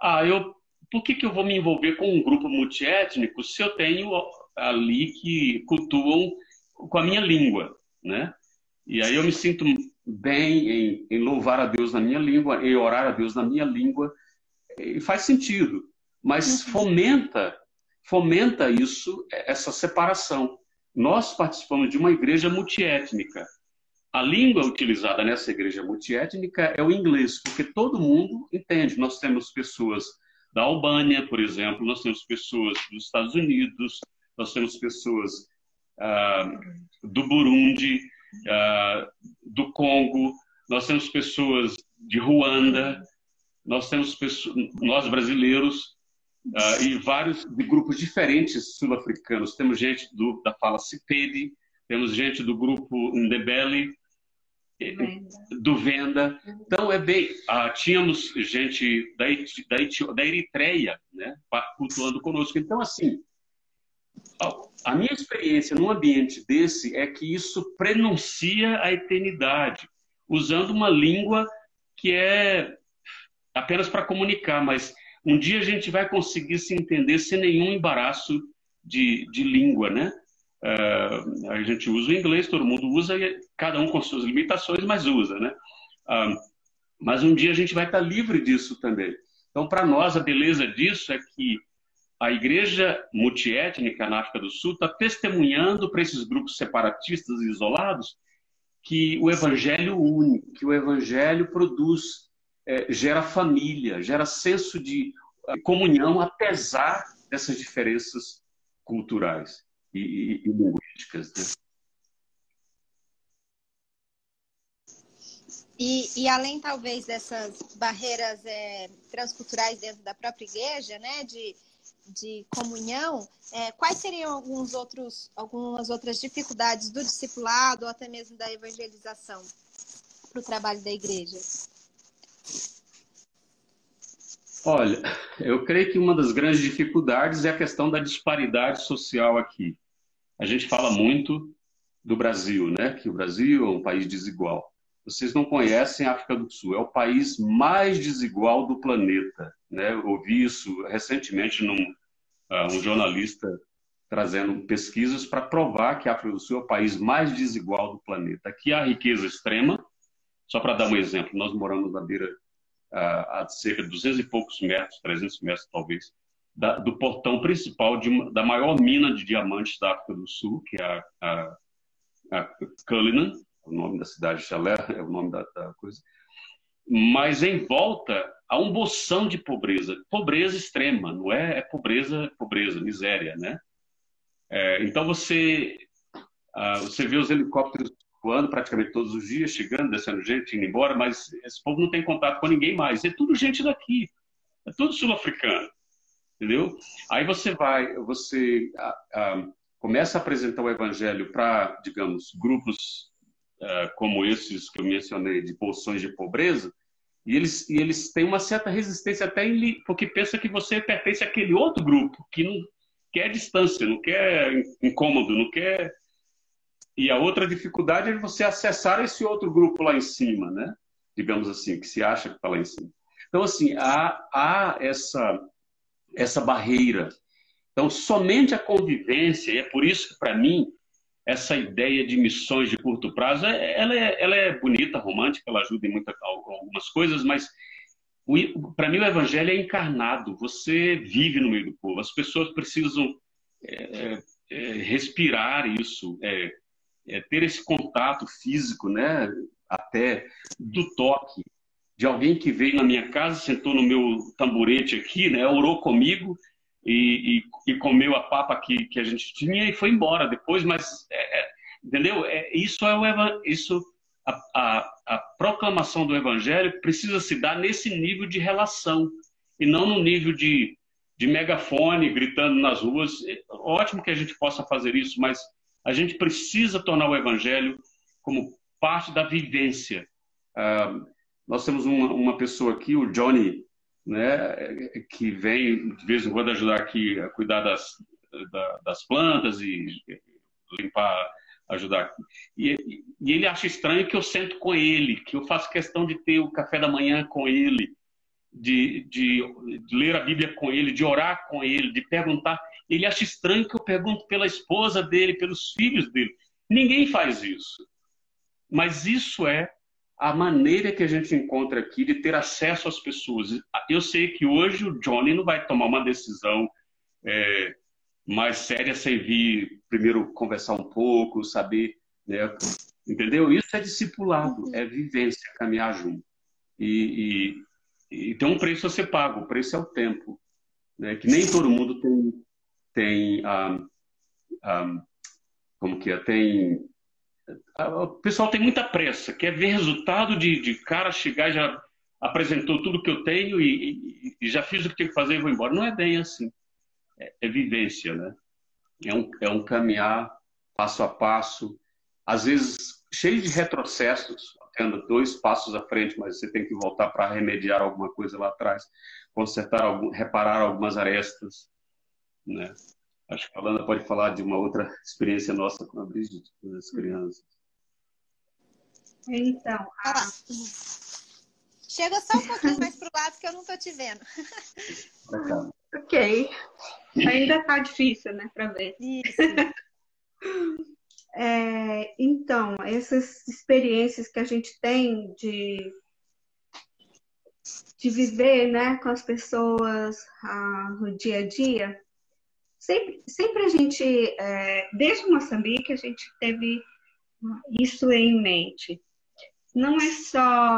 ah, eu, por que, que eu vou me envolver com um grupo multiétnico se eu tenho ali que cultuam com a minha língua, né? E aí eu me sinto bem em, em, louvar a Deus na minha língua, em orar a Deus na minha língua, e faz sentido. Mas uhum. fomenta, fomenta isso, essa separação. Nós participamos de uma igreja multiétnica. A língua utilizada nessa igreja multiétnica é o inglês, porque todo mundo entende. Nós temos pessoas da Albânia, por exemplo, nós temos pessoas dos Estados Unidos, nós temos pessoas uh, do Burundi, uh, do Congo, nós temos pessoas de Ruanda, nós temos pessoas, nós brasileiros uh, e vários de grupos diferentes sul-africanos. Temos gente do, da fala Cipede, temos gente do grupo Ndebele, do Venda. Então, é bem. Ah, tínhamos gente da, da, da Eritreia né, cultuando conosco. Então, assim, a minha experiência num ambiente desse é que isso prenuncia a eternidade, usando uma língua que é apenas para comunicar, mas um dia a gente vai conseguir se entender sem nenhum embaraço de, de língua, né? Uh, a gente usa o inglês, todo mundo usa, cada um com suas limitações, mas usa, né? Uh, mas um dia a gente vai estar livre disso também. Então, para nós, a beleza disso é que a igreja multiétnica na África do Sul está testemunhando para esses grupos separatistas e isolados que o evangelho une, que o evangelho produz, é, gera família, gera senso de comunhão, apesar dessas diferenças culturais e, e, e linguísticas. Né? E, e, além, talvez, dessas barreiras é, transculturais dentro da própria igreja, né, de, de comunhão, é, quais seriam alguns outros, algumas outras dificuldades do discipulado ou até mesmo da evangelização para o trabalho da igreja? Olha, eu creio que uma das grandes dificuldades é a questão da disparidade social aqui. A gente fala muito do Brasil, né? Que o Brasil é um país desigual. Vocês não conhecem a África do Sul, é o país mais desigual do planeta. Né? Eu ouvi isso recentemente num uh, um jornalista trazendo pesquisas para provar que a África do Sul é o país mais desigual do planeta. Aqui há riqueza extrema. Só para dar um exemplo, nós moramos na beira a cerca de 200 e poucos metros, 300 metros talvez, da, do portão principal de, da maior mina de diamantes da África do Sul, que é a, a, a Cullinan, o nome da cidade, Chalé é o nome da, da coisa. Mas em volta há um bolsão de pobreza, pobreza extrema, não é, é pobreza, pobreza, miséria, né? É, então você, ah, você vê os helicópteros voando praticamente todos os dias, chegando, descendo gente, indo embora, mas esse povo não tem contato com ninguém mais. É tudo gente daqui, é tudo sul-africano, entendeu? Aí você vai, você ah, ah, começa a apresentar o evangelho para, digamos, grupos ah, como esses que eu mencionei, de bolsões de pobreza, e eles, e eles têm uma certa resistência até em, porque pensa que você pertence àquele outro grupo que não quer distância, não quer incômodo, não quer e a outra dificuldade é você acessar esse outro grupo lá em cima, né? Digamos assim, que se acha que está lá em cima. Então, assim, há, há essa, essa barreira. Então, somente a convivência, e é por isso que, para mim, essa ideia de missões de curto prazo, é, ela é, ela é bonita, romântica, ela ajuda em muita, algumas coisas, mas para mim o evangelho é encarnado. Você vive no meio do povo. As pessoas precisam é, é, respirar isso, é, ter esse contato físico, né, até do toque, de alguém que veio na minha casa, sentou no meu tamborete aqui, né, orou comigo e, e, e comeu a papa que, que a gente tinha e foi embora depois, mas, é, é entendeu? É, isso é o isso a, a, a proclamação do evangelho precisa se dar nesse nível de relação e não no nível de, de megafone gritando nas ruas. É ótimo que a gente possa fazer isso, mas a gente precisa tornar o evangelho como parte da vivência. Uh, nós temos uma, uma, pessoa aqui, o Johnny, né, que vem de vez em quando ajudar aqui a cuidar das, da, das plantas e limpar, ajudar. E, e, ele acha estranho que eu sento com ele, que eu faço questão de ter o café da manhã com ele, de, de, de ler a Bíblia com ele, de orar com ele, de perguntar. Ele acha estranho que eu pergunto pela esposa dele, pelos filhos dele. Ninguém faz isso. Mas isso é a maneira que a gente encontra aqui de ter acesso às pessoas. Eu sei que hoje o Johnny não vai tomar uma decisão é, mais séria sem vir primeiro conversar um pouco, saber, né? entendeu? Isso é discipulado, é vivência, caminhar junto. E, e, e, tem um preço a ser pago, o preço é o tempo, né? que nem todo mundo tem tem um, um, como que é, tem o pessoal tem muita pressa, quer ver resultado de, de cara chegar já apresentou tudo que eu tenho e, e, e, já fiz o que tinha que fazer e vou embora. Não é bem assim. É, é vivência, né? É um, é um caminhar passo a passo, às vezes cheio de retrocessos, tendo dois passos à frente, mas você tem que voltar para remediar alguma coisa lá atrás, consertar, algum, reparar algumas arestas, né? Acho que a Alana pode falar de uma outra experiência nossa com a Brigitte, com as crianças. Então, a... chega só um pouquinho mais para o lado que eu não estou te vendo. ok. Ainda está difícil, né, para ver. Isso. É, então, essas experiências que a gente tem de, de viver né, com as pessoas ah, no dia a dia, sempre, sempre a gente, é, desde Moçambique, a gente teve isso em mente. Não é só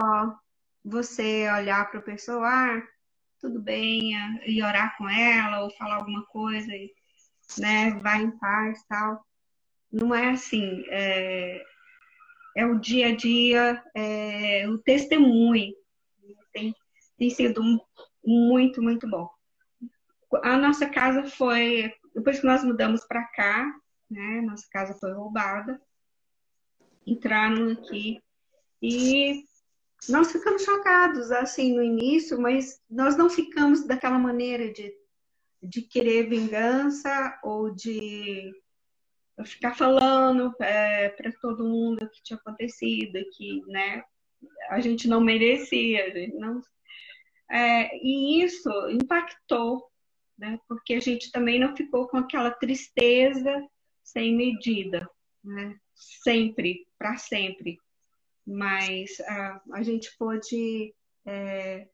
você olhar para a pessoa, ah, tudo bem, e orar com ela, ou falar alguma coisa, e, né, vai em paz tal não é assim, é, é o dia a dia, é, o testemunho. Tem, tem sido muito, muito bom. A nossa casa foi, depois que nós mudamos para cá, né, nossa casa foi roubada, entraram aqui e nós ficamos chocados assim no início, mas nós não ficamos daquela maneira de, de querer vingança ou de ficar falando é, para todo mundo o que tinha acontecido, que né, a gente não merecia, a gente não... É, e isso impactou, né, porque a gente também não ficou com aquela tristeza sem medida, né, sempre, para sempre. Mas a, a gente pôde, é,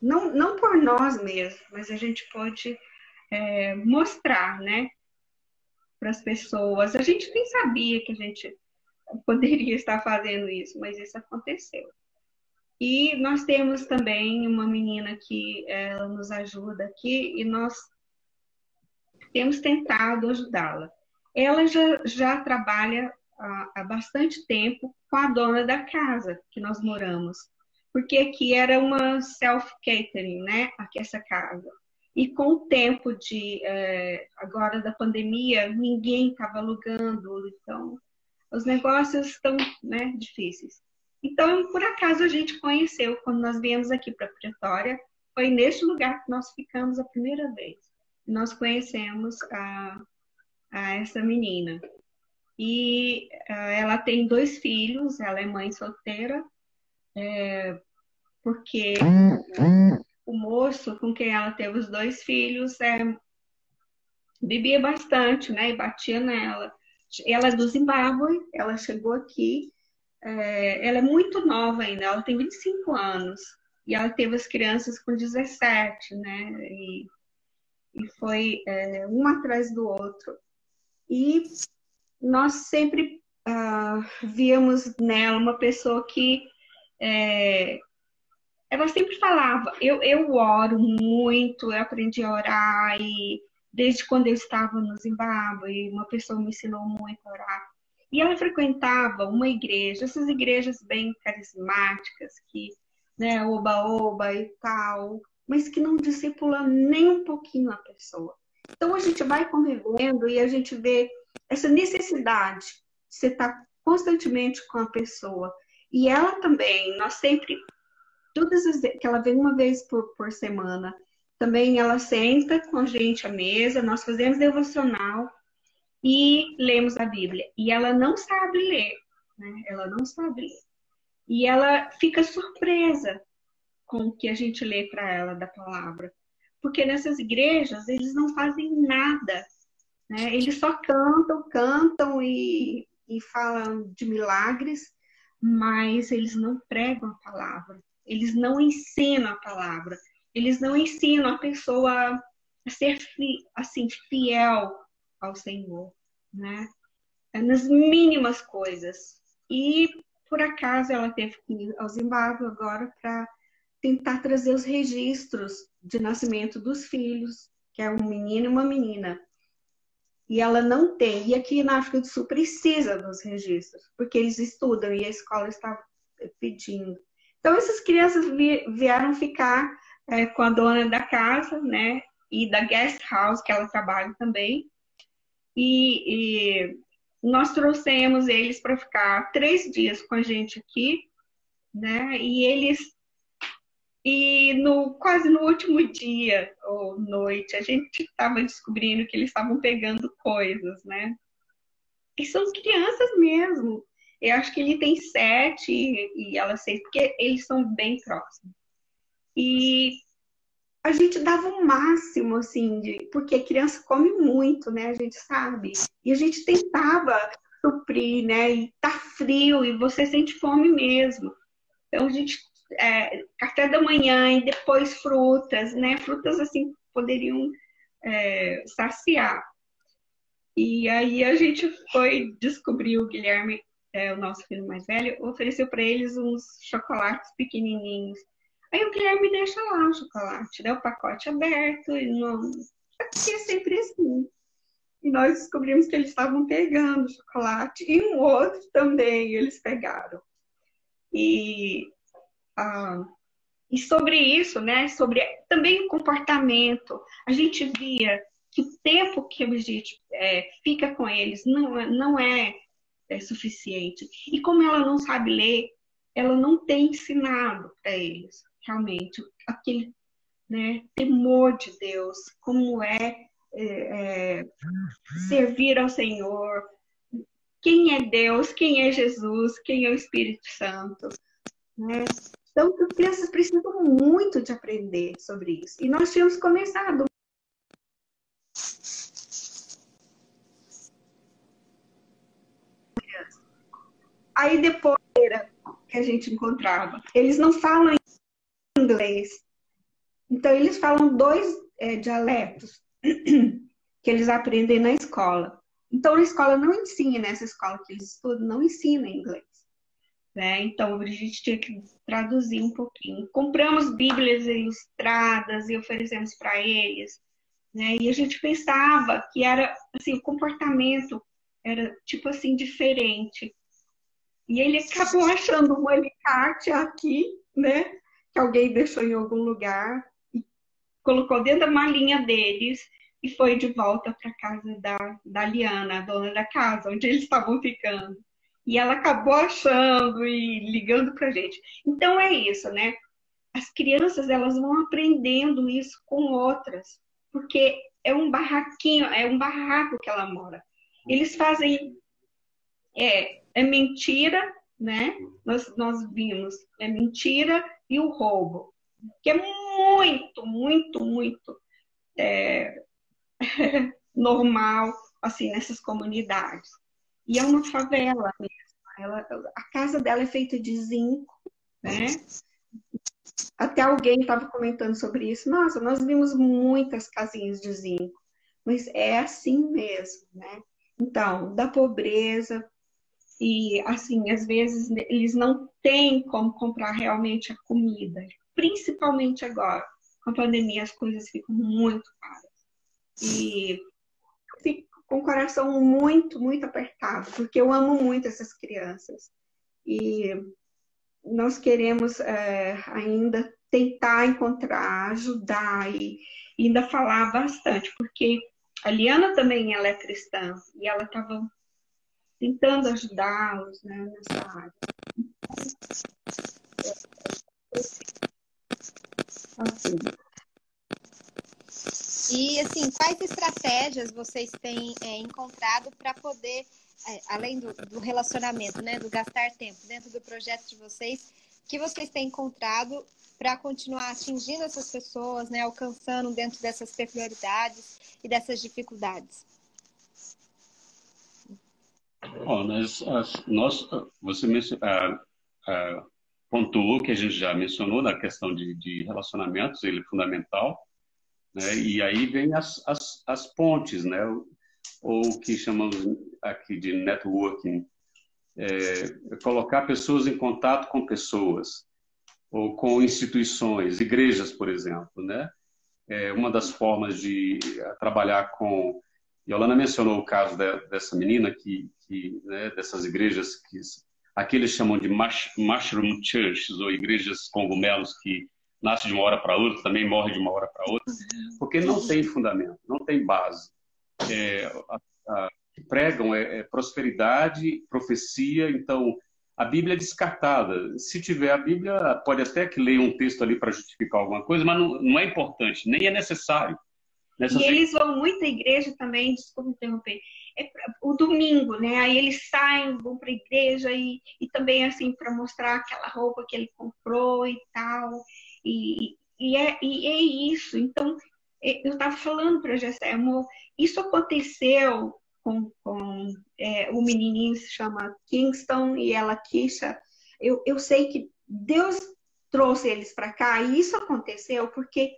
não, não por nós mesmos, mas a gente pôde é, mostrar, né, para as pessoas. A gente nem sabia que a gente poderia estar fazendo isso, mas isso aconteceu. E nós temos também uma menina que ela nos ajuda aqui e nós temos tentado ajudá-la. Ela já, já trabalha há, há bastante tempo com a dona da casa que nós moramos, porque aqui era uma self-catering, né? Aqui essa casa. E com o tempo de é, agora da pandemia, ninguém estava alugando, então os negócios estão né, difíceis. Então, por acaso, a gente conheceu, quando nós viemos aqui para Pretória, foi neste lugar que nós ficamos a primeira vez. Nós conhecemos a, a essa menina. E uh, ela tem dois filhos, ela é mãe solteira, é, porque o moço com quem ela teve os dois filhos é, bebia bastante, né? E batia nela. Ela é do Zimbábue, ela chegou aqui, é, ela é muito nova ainda, ela tem 25 anos. E ela teve as crianças com 17, né? E, e foi é, um atrás do outro. E nós sempre uh, víamos nela uma pessoa que é, ela sempre falava, eu, eu oro muito, eu aprendi a orar, e desde quando eu estava no Zimbábue, uma pessoa me ensinou muito a orar. E ela frequentava uma igreja, essas igrejas bem carismáticas, que, né, oba-oba e tal, mas que não discipulam nem um pouquinho a pessoa. Então a gente vai convivendo e a gente vê essa necessidade de você estar constantemente com a pessoa. E ela também, nós sempre todas as que ela vem uma vez por, por semana. Também ela senta com a gente à mesa, nós fazemos devocional e lemos a Bíblia. E ela não sabe ler, né? Ela não sabe ler. E ela fica surpresa com o que a gente lê para ela da palavra. Porque nessas igrejas eles não fazem nada. Né? Eles só cantam, cantam e, e falam de milagres, mas eles não pregam a palavra eles não ensinam a palavra, eles não ensinam a pessoa a ser assim fiel ao Senhor, né? É nas mínimas coisas. E por acaso ela teve que ir ao Zimbábue agora para tentar trazer os registros de nascimento dos filhos, que é um menino e uma menina. e ela não tem. E aqui na África do Sul precisa dos registros, porque eles estudam e a escola está pedindo. Então, essas crianças vieram ficar é, com a dona da casa, né? E da guest house, que ela trabalha também. E, e nós trouxemos eles para ficar três dias com a gente aqui, né? E eles e no quase no último dia ou noite, a gente estava descobrindo que eles estavam pegando coisas, né? E são crianças mesmo. Eu acho que ele tem sete e ela seis, porque eles são bem próximos. E a gente dava o um máximo, assim, de, porque criança come muito, né? A gente sabe. E a gente tentava suprir, né? E tá frio e você sente fome mesmo. Então a gente é, café da manhã e depois frutas, né? Frutas assim poderiam é, saciar. E aí a gente foi descobrir o Guilherme, é, o nosso filho mais velho, ofereceu para eles uns chocolates pequenininhos. Aí o Guilherme deixa lá o chocolate, né? O pacote aberto e não. É sempre assim. E nós descobrimos que eles estavam pegando chocolate e um outro também eles pegaram. E ah, e sobre isso, né, sobre também o comportamento, a gente via que o tempo que a gente é, fica com eles não, é, não é, é suficiente. E como ela não sabe ler, ela não tem ensinado para eles realmente aquele né, temor de Deus, como é, é, é, servir ao Senhor, quem é Deus, quem é Jesus, quem é o Espírito Santo. Né? Então, as crianças precisam muito de aprender sobre isso. E nós tínhamos começado. Aí depois que a gente encontrava, eles não falam inglês. Então, eles falam dois é, dialetos que eles aprendem na escola. Então, a escola não ensina, nessa escola que eles estudam, não ensina inglês. Né? Então, a gente tinha que traduzir um pouquinho. Compramos Bíblias ilustradas e oferecemos para eles. Né? E a gente pensava que era assim, o comportamento era tipo assim diferente. E ele acabou achando um alicate aqui, né? Que alguém deixou em algum lugar colocou dentro da malinha deles e foi de volta para casa da, da Liana, a dona da casa, onde eles estavam ficando e ela acabou achando e ligando para gente. Então é isso, né? As crianças elas vão aprendendo isso com outras, porque é um barraquinho, é um barraco que ela mora. Eles fazem é, é mentira, né? Nós, nós vimos é mentira e o roubo, que é muito, muito, muito é, normal assim nessas comunidades. E é uma favela mesmo. Ela, a casa dela é feita de zinco, né? Até alguém estava comentando sobre isso. Nossa, nós vimos muitas casinhas de zinco, mas é assim mesmo, né? Então, da pobreza, e assim, às vezes eles não têm como comprar realmente a comida, principalmente agora, com a pandemia as coisas ficam muito caras. E com o coração muito, muito apertado, porque eu amo muito essas crianças. E nós queremos é, ainda tentar encontrar, ajudar e, e, ainda falar bastante, porque a Liana também ela é cristã e ela estava tentando ajudá-los né, nessa área. Assim, e assim, quais estratégias vocês têm é, encontrado para poder, é, além do, do, relacionamento, né, do gastar tempo dentro do projeto de vocês, que vocês têm encontrado para continuar atingindo essas pessoas, né, alcançando dentro dessas peculiaridades e dessas dificuldades? Bom, nós, nós você menciona, pontuou que a gente já mencionou na questão de, de relacionamentos, ele é fundamental. Né? E aí vem as, as, as pontes, né? ou o que chamamos aqui de networking, é, colocar pessoas em contato com pessoas, ou com instituições, igrejas, por exemplo. Né? É uma das formas de trabalhar com Yolanda mencionou o caso de, dessa menina que, que né, dessas igrejas que aqui eles chamam de mushroom churches ou igrejas cogumelos que nasce de uma hora para outra, também morre de uma hora para outra, porque não tem fundamento, não tem base. É, a, a, pregam é, é prosperidade, profecia, então a Bíblia é descartada. Se tiver a Bíblia, pode até que leia um texto ali para justificar alguma coisa, mas não, não é importante, nem é necessário. Nessas... E eles vão muito à igreja também, desculpa interromper, é pra, o domingo, né? Aí eles saem, vão para a igreja e, e também assim para mostrar aquela roupa que ele comprou e tal. E, e, é, e é isso. Então, é, eu estava falando para Jessé, amor, isso aconteceu com, com é, o menininho se chama Kingston e ela Kisha. Eu, eu sei que Deus trouxe eles para cá e isso aconteceu porque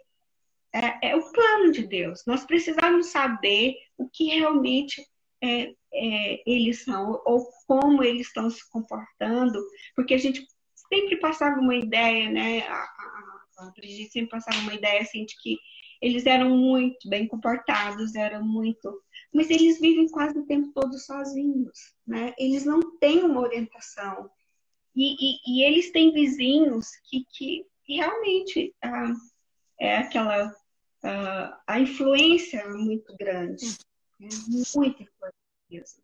é, é, o plano de Deus. Nós precisamos saber o que realmente é, é, eles são, ou como eles estão se comportando, porque a gente sempre passava uma ideia, né? A, a, a Brigitte sempre passava uma ideia assim de que eles eram muito bem comportados, eram muito. Mas eles vivem quase o tempo todo sozinhos, né? Eles não têm uma orientação. E, e, e eles têm vizinhos que, que realmente ah, é aquela uh, a influência é muito grande, é muita influência.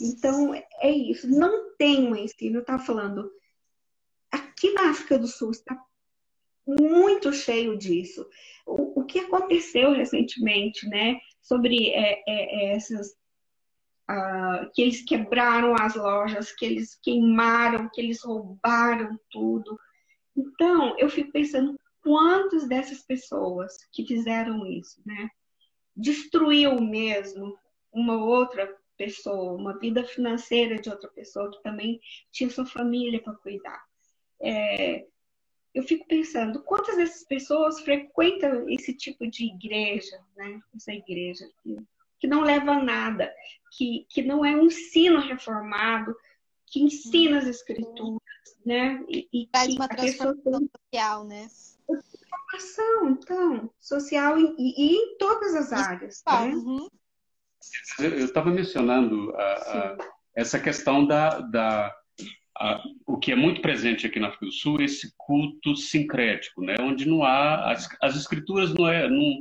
Então, é isso. Não tem um ensino, estava falando, aqui na África do Sul está muito cheio disso. O, o que aconteceu recentemente, né, sobre é, é, é essas uh, que eles quebraram as lojas, que eles queimaram, que eles roubaram tudo. Então, eu fico pensando quantas dessas pessoas que fizeram isso, né, destruiu mesmo uma outra pessoa, uma vida financeira de outra pessoa que também tinha sua família para cuidar. É, eu fico pensando, quantas dessas pessoas frequentam esse tipo de igreja, né? Essa igreja que, que não leva a nada, que, que não é um ensino reformado, que ensina as escrituras, né? E, e Traz uma transformação social, né? Transformação, então, social e, e, em todas as áreas. Né? Uhum. Eu estava mencionando a, a, essa questão da, da a, o que é muito presente aqui na África do Sul, esse culto sincrético, né? onde não há as, as escrituras não é, não,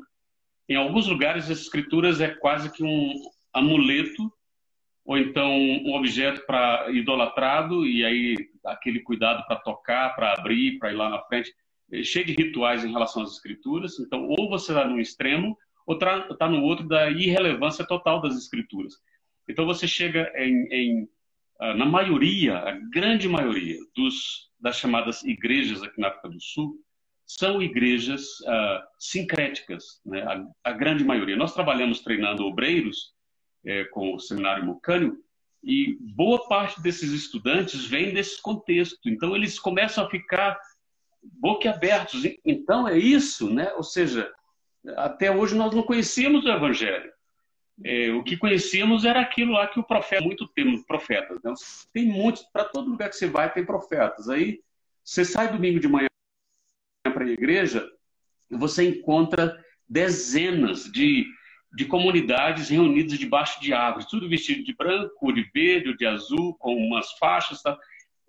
em alguns lugares as escrituras é quase que um amuleto ou então um objeto para idolatrado e aí aquele cuidado para tocar, para abrir, para ir lá na frente. É, cheio de rituais em relação às escrituras. Então, ou você está no extremo, ou está tá no outro da irrelevância total das escrituras. Então, você chega em, em ah, na maioria, a grande maioria dos, das chamadas igrejas aqui na África do Sul, são igrejas uh, sincréticas, né? a, a, grande maioria. Nós trabalhamos treinando obreiros é, com o seminário Mucânio e boa parte desses estudantes vem desse contexto. Então, eles começam a ficar boquiabertos. Então é isso, né? Ou seja, até hoje nós não conhecíamos o Evangelho. É, o que conhecíamos era aquilo lá que o profeta, muito tempo, profetas. Né? Tem muitos, para todo lugar que você vai tem profetas. Aí você sai domingo de manhã para a igreja, você encontra dezenas de, de comunidades reunidas debaixo de árvores, tudo vestido de branco, de verde, de azul, com umas faixas. Tá?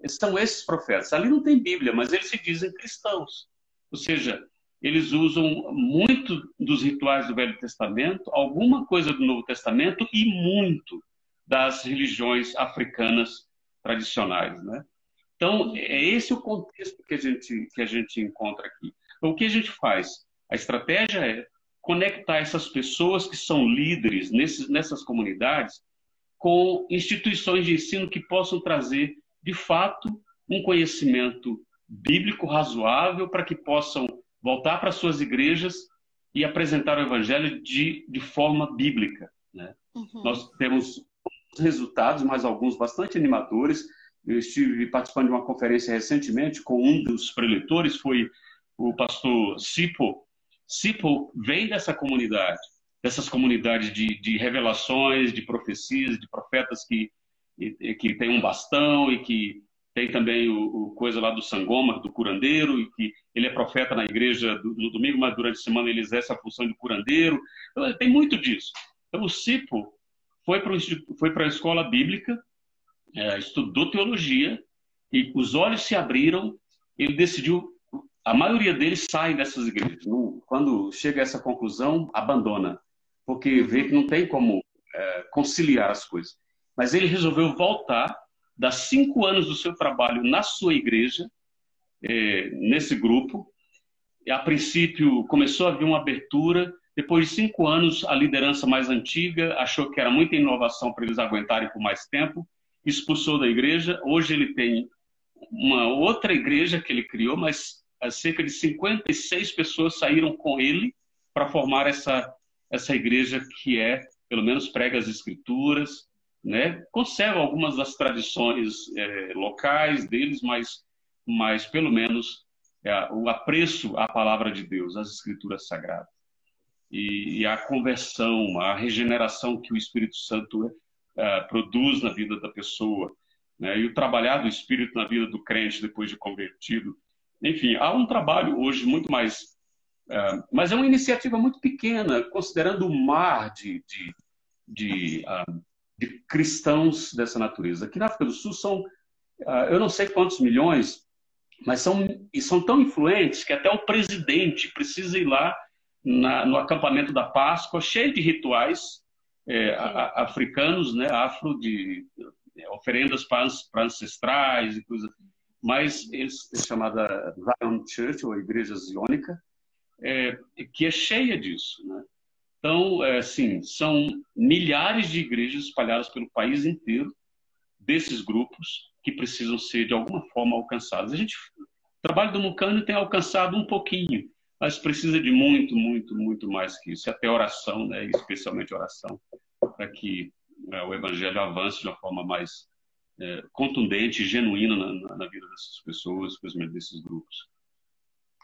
São esses profetas. Ali não tem Bíblia, mas eles se dizem cristãos. Ou seja, eles usam muito dos rituais do Velho Testamento, alguma coisa do Novo Testamento e muito das religiões africanas tradicionais, né? Então, é esse o contexto que a gente, que a gente encontra aqui. O que a gente faz? A estratégia é conectar essas pessoas que são líderes nesses, nessas comunidades com instituições de ensino que possam trazer de fato, um conhecimento bíblico razoável para que possam voltar para suas igrejas e apresentar o evangelho de, de forma bíblica. Né? Uhum. Nós temos resultados, mas alguns bastante animadores. Eu estive participando de uma conferência recentemente com um dos preletores, foi o pastor Sipo. Sipo vem dessa comunidade, dessas comunidades de, de revelações, de profecias, de profetas que e, que tem um bastão e que tem também o, o, coisa lá do sangoma, do curandeiro, e que ele é profeta na igreja do, no domingo, mas durante a semana ele exerce a função de curandeiro. Então, tem muito disso. Então, o Cipo foi para foi a escola bíblica, é, estudou teologia, e os olhos se abriram, ele decidiu, a maioria deles sai dessas igrejas. Quando chega a essa conclusão, abandona, porque vê que não tem como é, conciliar as coisas. Mas ele resolveu voltar, dar cinco anos do seu trabalho na sua igreja, é, nesse grupo. E, a princípio, começou a haver uma abertura. Depois de cinco anos, a liderança mais antiga achou que era muita inovação para eles aguentarem por mais tempo, expulsou da igreja. Hoje ele tem uma outra igreja que ele criou, mas cerca de 56 pessoas saíram com ele para formar essa, essa igreja que é, pelo menos, prega as escrituras, né? conserva algumas das tradições é, locais deles, mas, mas pelo menos é, o apreço à palavra de Deus, às escrituras sagradas. E, e a conversão, a regeneração que o Espírito Santo é, produz na vida da pessoa, né? e o trabalhar do Espírito na vida do crente depois de convertido. Enfim, há um trabalho hoje muito mais. Uh, mas é uma iniciativa muito pequena, considerando o mar de, de, de, uh, de cristãos dessa natureza. Aqui na África do Sul são, uh, eu não sei quantos milhões, mas são, e são tão influentes que até o presidente precisa ir lá na, no acampamento da Páscoa, cheio de rituais é, africanos, né, afro de é, oferendas para, ancestrais e coisas. Mas é chamada Zion Church, ou Igreja Ziônica, é, que é cheia disso. Né? Então, é, assim, são milhares de igrejas espalhadas pelo país inteiro, desses grupos, que precisam ser, de alguma forma, alcançados. A gente, o trabalho do Mucano tem alcançado um pouquinho, mas precisa de muito, muito, muito mais que isso. Até oração, né? especialmente oração, para que é, o evangelho avance de uma forma mais é, contundente genuína na, na, vida dessas pessoas, especialmente desses grupos.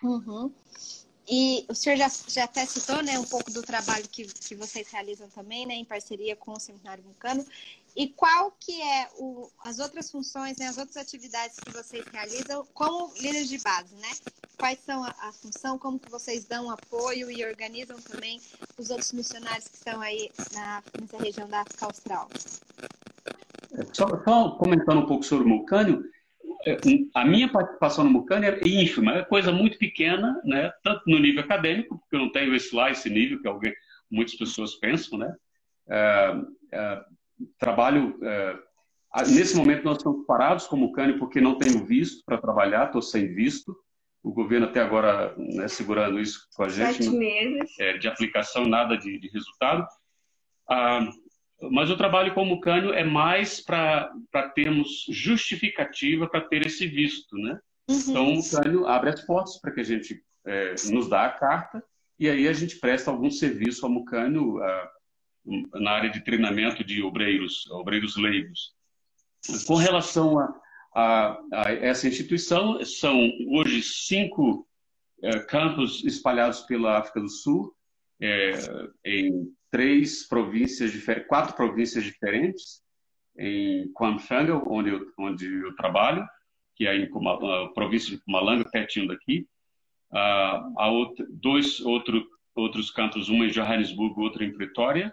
Uhum. E o senhor já, já até citou né, um pouco do trabalho que, que vocês realizam também, né, em parceria com o Seminário Vulcano. E qual que é o, as outras funções, né, as outras atividades que vocês realizam como líderes de base, né? Quais são a, a função, como que vocês dão apoio e organizam também os outros missionários que estão aí na, nessa região da África Austral? Só, só comentando um pouco sobre o Mucânio, é, a minha participação no Mucânio é ínfima, é coisa muito pequena, né? tanto no nível acadêmico, porque eu não tenho esse lá, esse nível que alguém, muitas pessoas pensam, né? É, é, trabalho. É, nesse momento, nós estamos parados como CANI porque não tenho visto para trabalhar, estou sem visto. O governo até agora né, segurando isso com a gente. Sete meses. É, de aplicação, nada de, de resultado. Ah, mas o trabalho como cânio é mais para termos justificativa para ter esse visto, né? Uhum. Então, o cânio abre as portas para que a gente é, nos dá a carta e aí a gente presta algum serviço ao Mucânio ah, na área de treinamento de obreiros, obreiros leigos. Com relação a, a, a essa instituição, são hoje cinco é, campos espalhados pela África do Sul, é, em três províncias, quatro províncias diferentes, em Kwamfanga, onde eu, onde eu trabalho, que é em a província de Pumalanga, pertinho daqui. Uh, há outro, dois outro, outros campos, um em Johannesburgo, outro em Pretória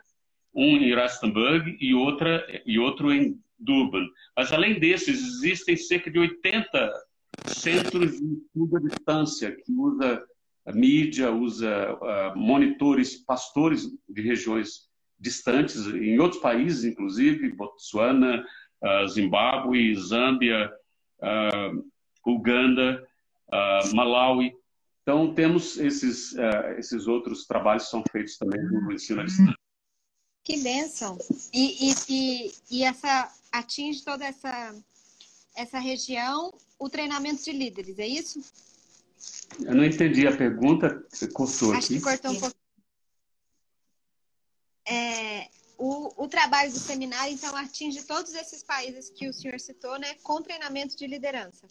um em Rustenburg e, outra, e outro em Durban. Mas, além desses, existem cerca de 80 centros de estudo à distância que usa mídia, usa uh, monitores, pastores de regiões distantes, em outros países, inclusive, Botsuana, uh, Zimbábue, Zâmbia, uh, Uganda, Malawi. Então, temos esses, esses outros trabalhos que são feitos também no ensino à distância. Que bênção! E, e, e, e, essa atinge toda essa, essa região, o treinamento de líderes, é isso? Eu não entendi a pergunta, cortou Acho aqui. que cortou um pouco. É, o, o trabalho do seminário, então, atinge todos esses países que o senhor citou, né, com treinamento de liderança.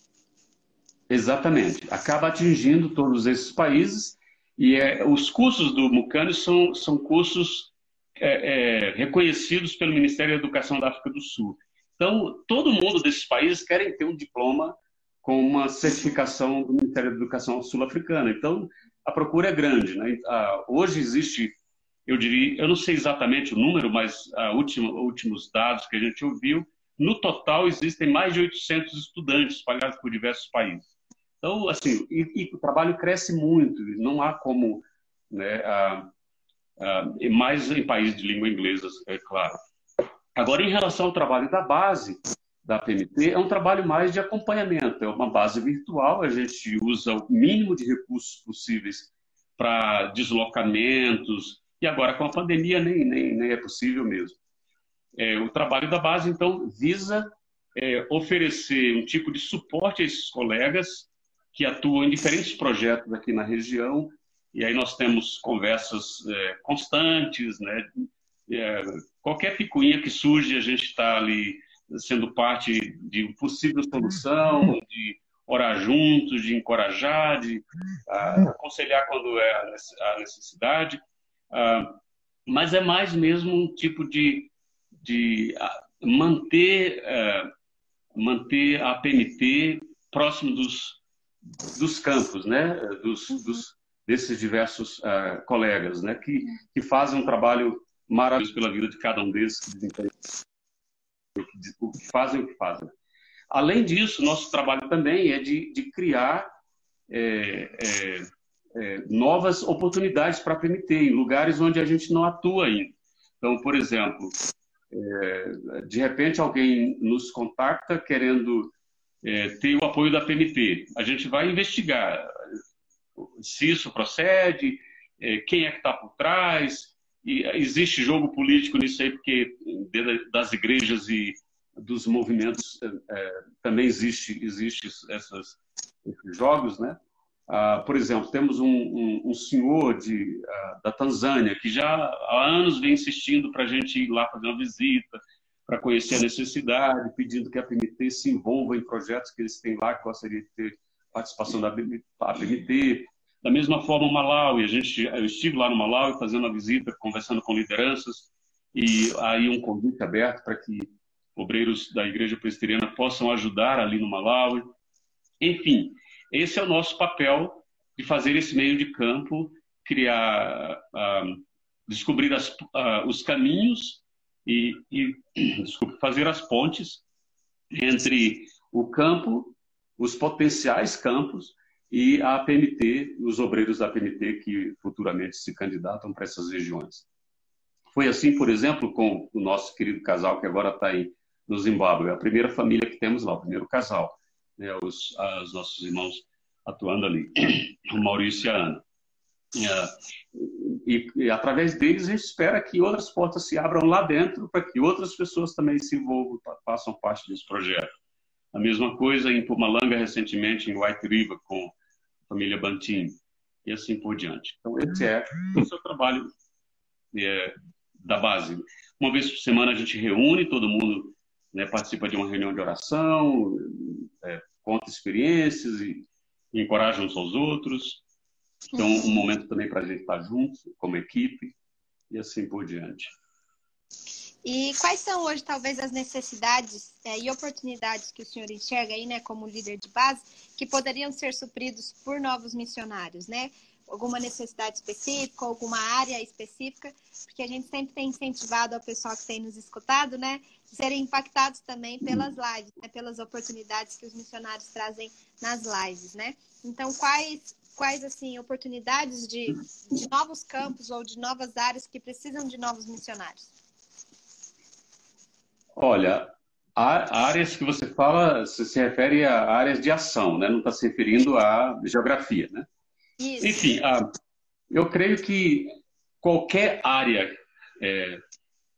Exatamente. Acaba atingindo todos esses países e é, os cursos do Mucane são, são cursos é, é, reconhecidos pelo Ministério da Educação da África do Sul. Então, todo mundo desses países querem ter um diploma com uma certificação do Ministério da Educação sul-africana. Então, a procura é grande. Né? Hoje existe eu diria, eu não sei exatamente o número, mas a última, últimos dados que a gente ouviu, no total existem mais de 800 estudantes espalhados por diversos países. Então, assim, e, e o trabalho cresce muito, não há como, né, a, a, mais em países de língua inglesa, é claro. Agora, em relação ao trabalho da base da PMT, é um trabalho mais de acompanhamento, é uma base virtual, a gente usa o mínimo de recursos possíveis para deslocamentos, e agora com a pandemia nem, nem, nem é possível mesmo. É, o trabalho da base, então, visa é, oferecer um tipo de suporte a esses colegas que atuam em diferentes projetos aqui na região, e aí nós temos conversas é, constantes, né? É, qualquer picuinha que surge, a gente está ali sendo parte de possível solução, de orar juntos, de encorajar, de uh, aconselhar quando é a necessidade. Uh, mas é mais mesmo um tipo de, de uh, manter, manter a PMT próximo dos, dos campos, né? dos, uhum. dos desses diversos colegas, né? que, que fazem um trabalho maravilhoso pela vida de cada um deles, que o que fazem o que fazem. Além disso, nosso trabalho também é de, de criar é, é, é, novas oportunidades para a PMT, em lugares onde a gente não atua ainda. Então, por exemplo, é, de repente alguém nos contacta querendo é, ter o apoio da PMT. A gente vai investigar se isso procede, é, quem é que está por trás, e existe jogo político nisso aí, porque das igrejas e dos movimentos é, também existe, existe essas, esses jogos, né? Ah, por exemplo, temos um, um, um senhor de, ah, da Tanzânia que já há anos vem insistindo para a gente ir lá fazer uma visita, para conhecer a necessidade, pedindo que a PMT se envolva em projetos que eles têm lá, que gostaria de ter participação da PMT. Da mesma forma, o Malawi, a gente, eu estive lá no Malawi fazendo uma visita, conversando com lideranças, e aí um convite aberto para que obreiros da Igreja Presbiteriana possam ajudar ali no Malawi. Enfim, esse é o nosso papel de fazer esse meio de campo, criar, uh, descobrir as, uh, os caminhos e, e desculpa, fazer as pontes entre o campo, os potenciais campos e a PMT, os obreiros da PMT que futuramente se candidatam para essas regiões. Foi assim, por exemplo, com o nosso querido casal que agora está em no Zimbábue. É a primeira família que temos lá, o primeiro casal, né, os, os nossos irmãos atuando ali, o Maurício e a Ana. E, e, e, através deles a gente espera que outras portas se abram lá dentro para que outras pessoas também se envolvam, façam parte desse projeto. A mesma coisa em Pumalanga recentemente, em White River, com família Bantin, e assim por diante. Então, esse é o seu trabalho é, da base. Uma vez por semana a gente reúne todo mundo né, participa de uma reunião de oração, é, conta experiências e, e encoraja uns aos outros. Então, um momento também para a gente estar juntos, como equipe, e assim por diante. E quais são hoje, talvez, as necessidades é, e oportunidades que o senhor enxerga aí, né, como líder de base, que poderiam ser supridos por novos missionários, né? alguma necessidade específica, alguma área específica, porque a gente sempre tem incentivado ao pessoal que tem nos escutado, né, serem impactados também pelas lives, né, pelas oportunidades que os missionários trazem nas lives, né? Então, quais quais assim oportunidades de, de novos campos ou de novas áreas que precisam de novos missionários? Olha, áreas que você fala, se, se refere a áreas de ação, né? Não está se referindo à geografia, né? Isso. Enfim, ah, eu creio que qualquer área é,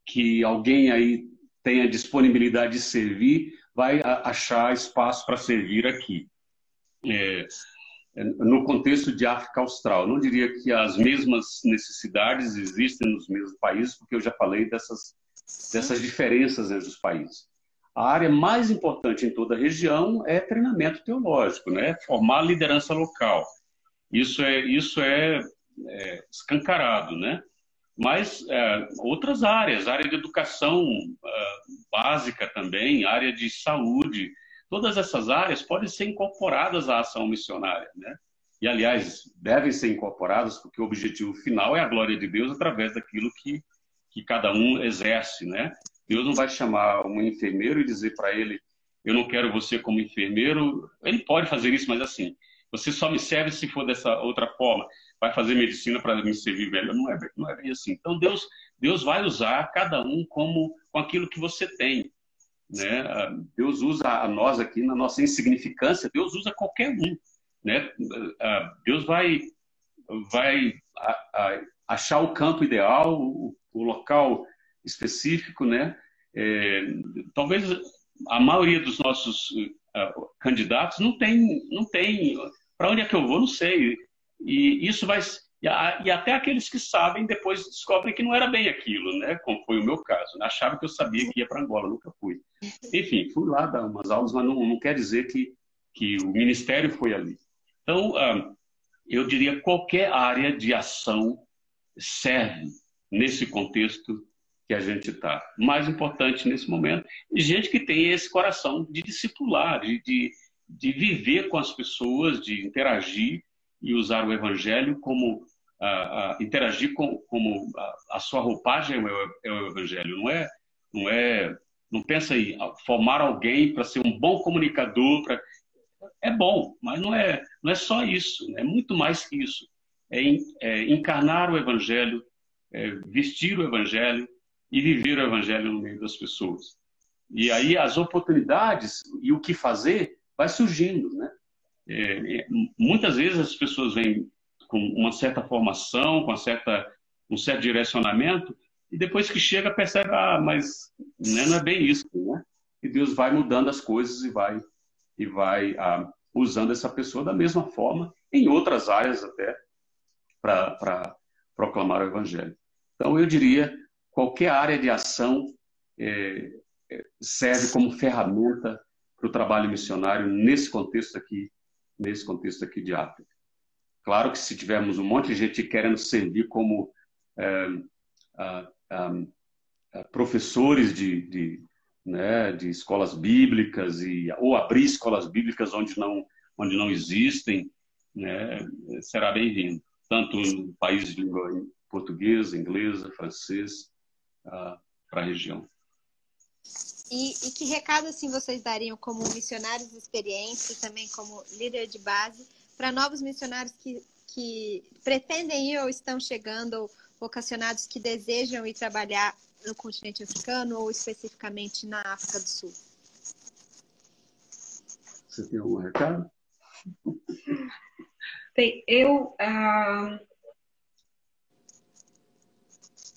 que alguém aí tenha disponibilidade de servir vai achar espaço para servir aqui. É, no contexto de África Austral, não diria que as mesmas necessidades existem nos mesmos países, porque eu já falei dessas, dessas diferenças entre os países. A área mais importante em toda a região é treinamento teológico, né? formar liderança local. Isso é, isso é, é escancarado, né? Mas é, outras áreas, área de educação é, básica também, área de saúde, todas essas áreas podem ser incorporadas à ação missionária, né? e aliás, devem ser incorporadas, porque o objetivo final é a glória de Deus através daquilo que, que cada um exerce, né? Deus não vai chamar um enfermeiro e dizer para ele, eu não quero você como enfermeiro. Ele pode fazer isso, mas assim, você só me serve se for dessa outra forma. Vai fazer medicina para me servir velho. Não é, não é bem assim. Então, Deus, Deus vai usar cada um como com aquilo que você tem. Né? Deus usa a nós aqui na nossa insignificância, Deus usa qualquer um. Né? Deus vai, vai achar o campo ideal, o, local específico, né? É, talvez a maioria dos nossos uh, candidatos não tem, não tem. Para onde é que eu vou? Não sei. E isso vai e, a, e, até aqueles que sabem depois descobrem que não era bem aquilo, né? Como foi o meu caso. Né? Achava que eu sabia que ia para Angola, nunca fui. Enfim, fui lá dar umas aulas, mas não, não quer dizer que que o ministério foi ali. Então, uh, eu diria qualquer área de ação serve nesse contexto que a gente está. Mais importante nesse momento, gente que tem esse coração de discipular, de, de, de viver com as pessoas, de interagir e usar o evangelho como interagir com, como a, a, sua roupagem é o, é o evangelho, não é, não é, não pensa em formar alguém para ser um bom comunicador, pra, é bom, mas não é, não é só isso, é muito mais que isso. É, é encarnar o evangelho, é vestir o evangelho, e viver o evangelho no meio das pessoas. E aí as oportunidades e o que fazer vai surgindo, né? É, é, muitas vezes as pessoas vêm com uma certa formação, com uma certa, um certo direcionamento, e depois que chega percebe, ah, mas né, não é bem isso, né? E Deus vai mudando as coisas e vai e vai ah, usando essa pessoa da mesma forma em outras áreas até para proclamar o evangelho. Então eu diria qualquer área de ação é, é, serve como ferramenta para o trabalho missionário nesse contexto aqui, nesse contexto aqui de África. Claro que se tivermos um monte de gente querendo servir como é, a, a, a professores de, de, né, de escolas bíblicas e ou abrir escolas bíblicas onde não onde não existem, né, será bem-vindo, tanto no país de língua portuguesa, inglesa, francês, uh, para a região. E, e, que recado assim vocês dariam como missionários experientes e também como líder de base para novos missionários que, que pretendem ir ou estão chegando ou vocacionados que desejam ir trabalhar no continente africano ou especificamente na África do Sul? Você tem algum recado? Bem, eu uh,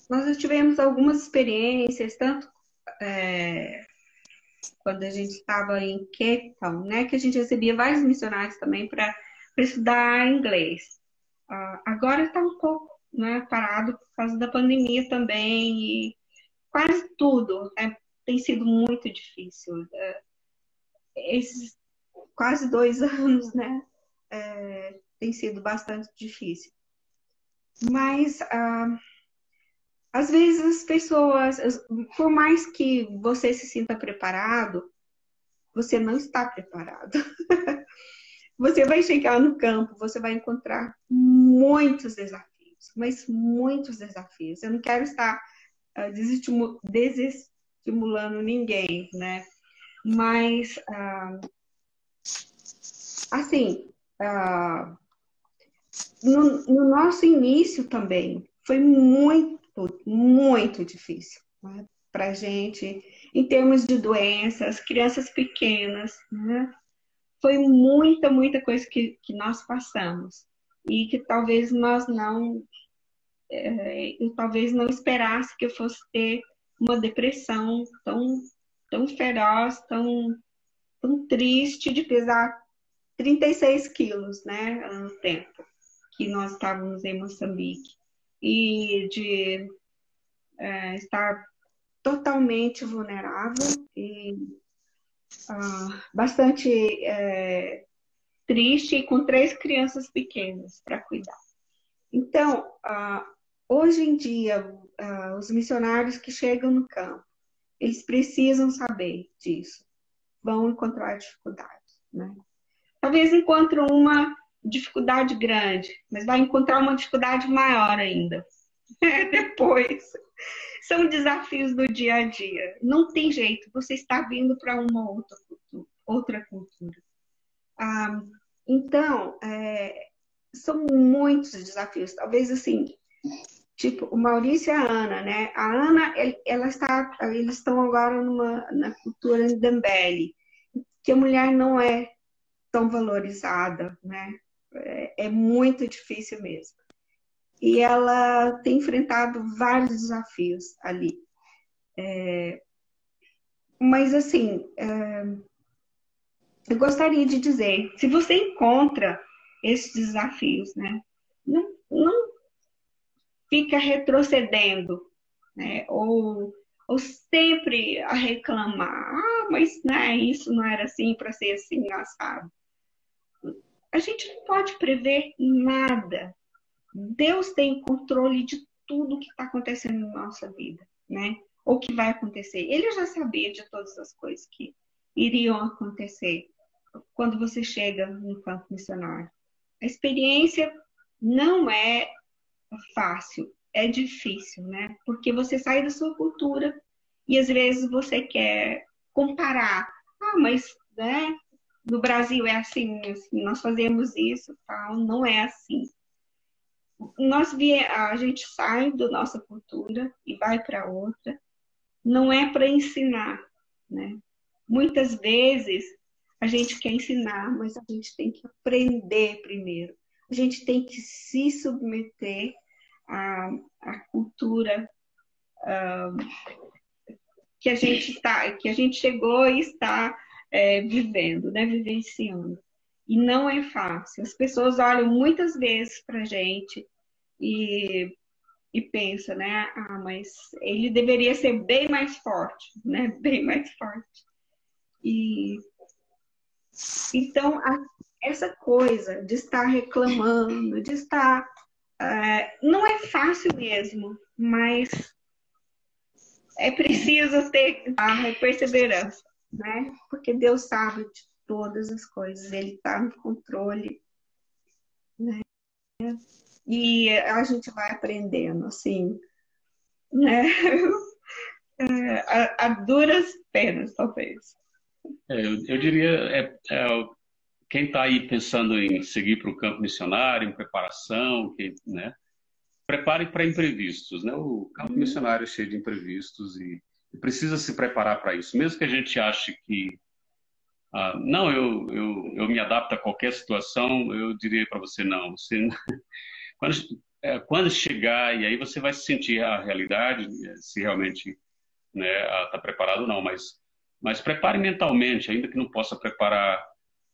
nós já tivemos algumas experiências, tanto é, quando a gente estava em Cape Town, né, que a gente recebia vários missionários também para estudar inglês. Uh, agora está um pouco né, parado por causa da pandemia também e quase tudo é, tem sido muito difícil. É, esses quase dois anos, né, é, tem sido bastante difícil. Mas uh, às vezes as pessoas, por mais que você se sinta preparado, você não está preparado. você vai chegar no campo, você vai encontrar muitos desafios, mas muitos desafios. Eu não quero estar uh, desestimulando ninguém, né? Mas, uh, assim, no, no nosso início também, foi muito muito difícil né, para a gente, em termos de doenças, crianças pequenas, né? Foi muita, muita coisa que, que nós passamos e que talvez nós não, é, eu talvez não esperasse que eu fosse ter uma depressão tão, tão feroz, tão, tão triste de pesar 36 quilos, né, no tempo que nós estávamos em Moçambique e de é, estar totalmente vulnerável e uh, bastante é, triste com três crianças pequenas para cuidar. Então, uh, hoje em dia, uh, os missionários que chegam no campo, eles precisam saber disso, vão encontrar dificuldades, né? Talvez encontrem uma dificuldade grande, mas vai encontrar uma dificuldade maior ainda. Depois. São desafios do dia a dia. Não tem jeito, você está vindo para uma outra cultura. Outra cultura. Ah, então, é, são muitos desafios. Talvez assim, tipo, o Maurício e a Ana, né? A Ana, ela está, eles estão agora numa na cultura Ndembele, que a mulher não é tão valorizada, né? É, é muito difícil mesmo. E ela tem enfrentado vários desafios ali. É, mas, assim, é, eu gostaria de dizer, se você encontra esses desafios, né? Não, não fica retrocedendo, né? Ou, ou sempre a reclamar, ah, mas né, isso não era assim para ser assim, assado. A gente não pode prever nada. Deus tem controle de tudo que está acontecendo na nossa vida, né? Ou que vai acontecer. Ele já sabia de todas as coisas que iriam acontecer quando você chega no campo missionário. A experiência não é fácil, é difícil, né? Porque você sai da sua cultura e às vezes você quer comparar. Ah, mas né, no Brasil é assim, assim, nós fazemos isso, tal, não é assim. Nós a gente sai da nossa cultura e vai para outra, não é para ensinar, né? Muitas vezes a gente quer ensinar, mas a gente tem que aprender primeiro. A gente tem que se submeter à, à cultura uh, que a gente tá, que a gente chegou e está é, vivendo, né, vivenciando. E não é fácil. As pessoas olham muitas vezes para gente e, e pensam, né? Ah, mas ele deveria ser bem mais forte, né? Bem mais forte. E então, a, essa coisa de estar reclamando, de estar. É, não é fácil mesmo, mas é preciso ter a perseverança né? Porque Deus sabe de todas as coisas, Ele está no controle, né? E a gente vai aprendendo, assim, né? É, a, a, duras penas, talvez. É, eu, eu, diria, é, é quem está aí pensando em seguir para o campo missionário, em preparação, quem, né? Prepare para imprevistos, né? O campo uhum. missionário é cheio de imprevistos e precisa se preparar para isso. Mesmo que a gente ache que, ah, não, eu, eu, eu me adapto a qualquer situação, eu diria para você, não. Você, quando, é, quando chegar, e aí você vai sentir a realidade, se realmente está né, tá preparado ou não, mas, mas prepare mentalmente, ainda que não possa preparar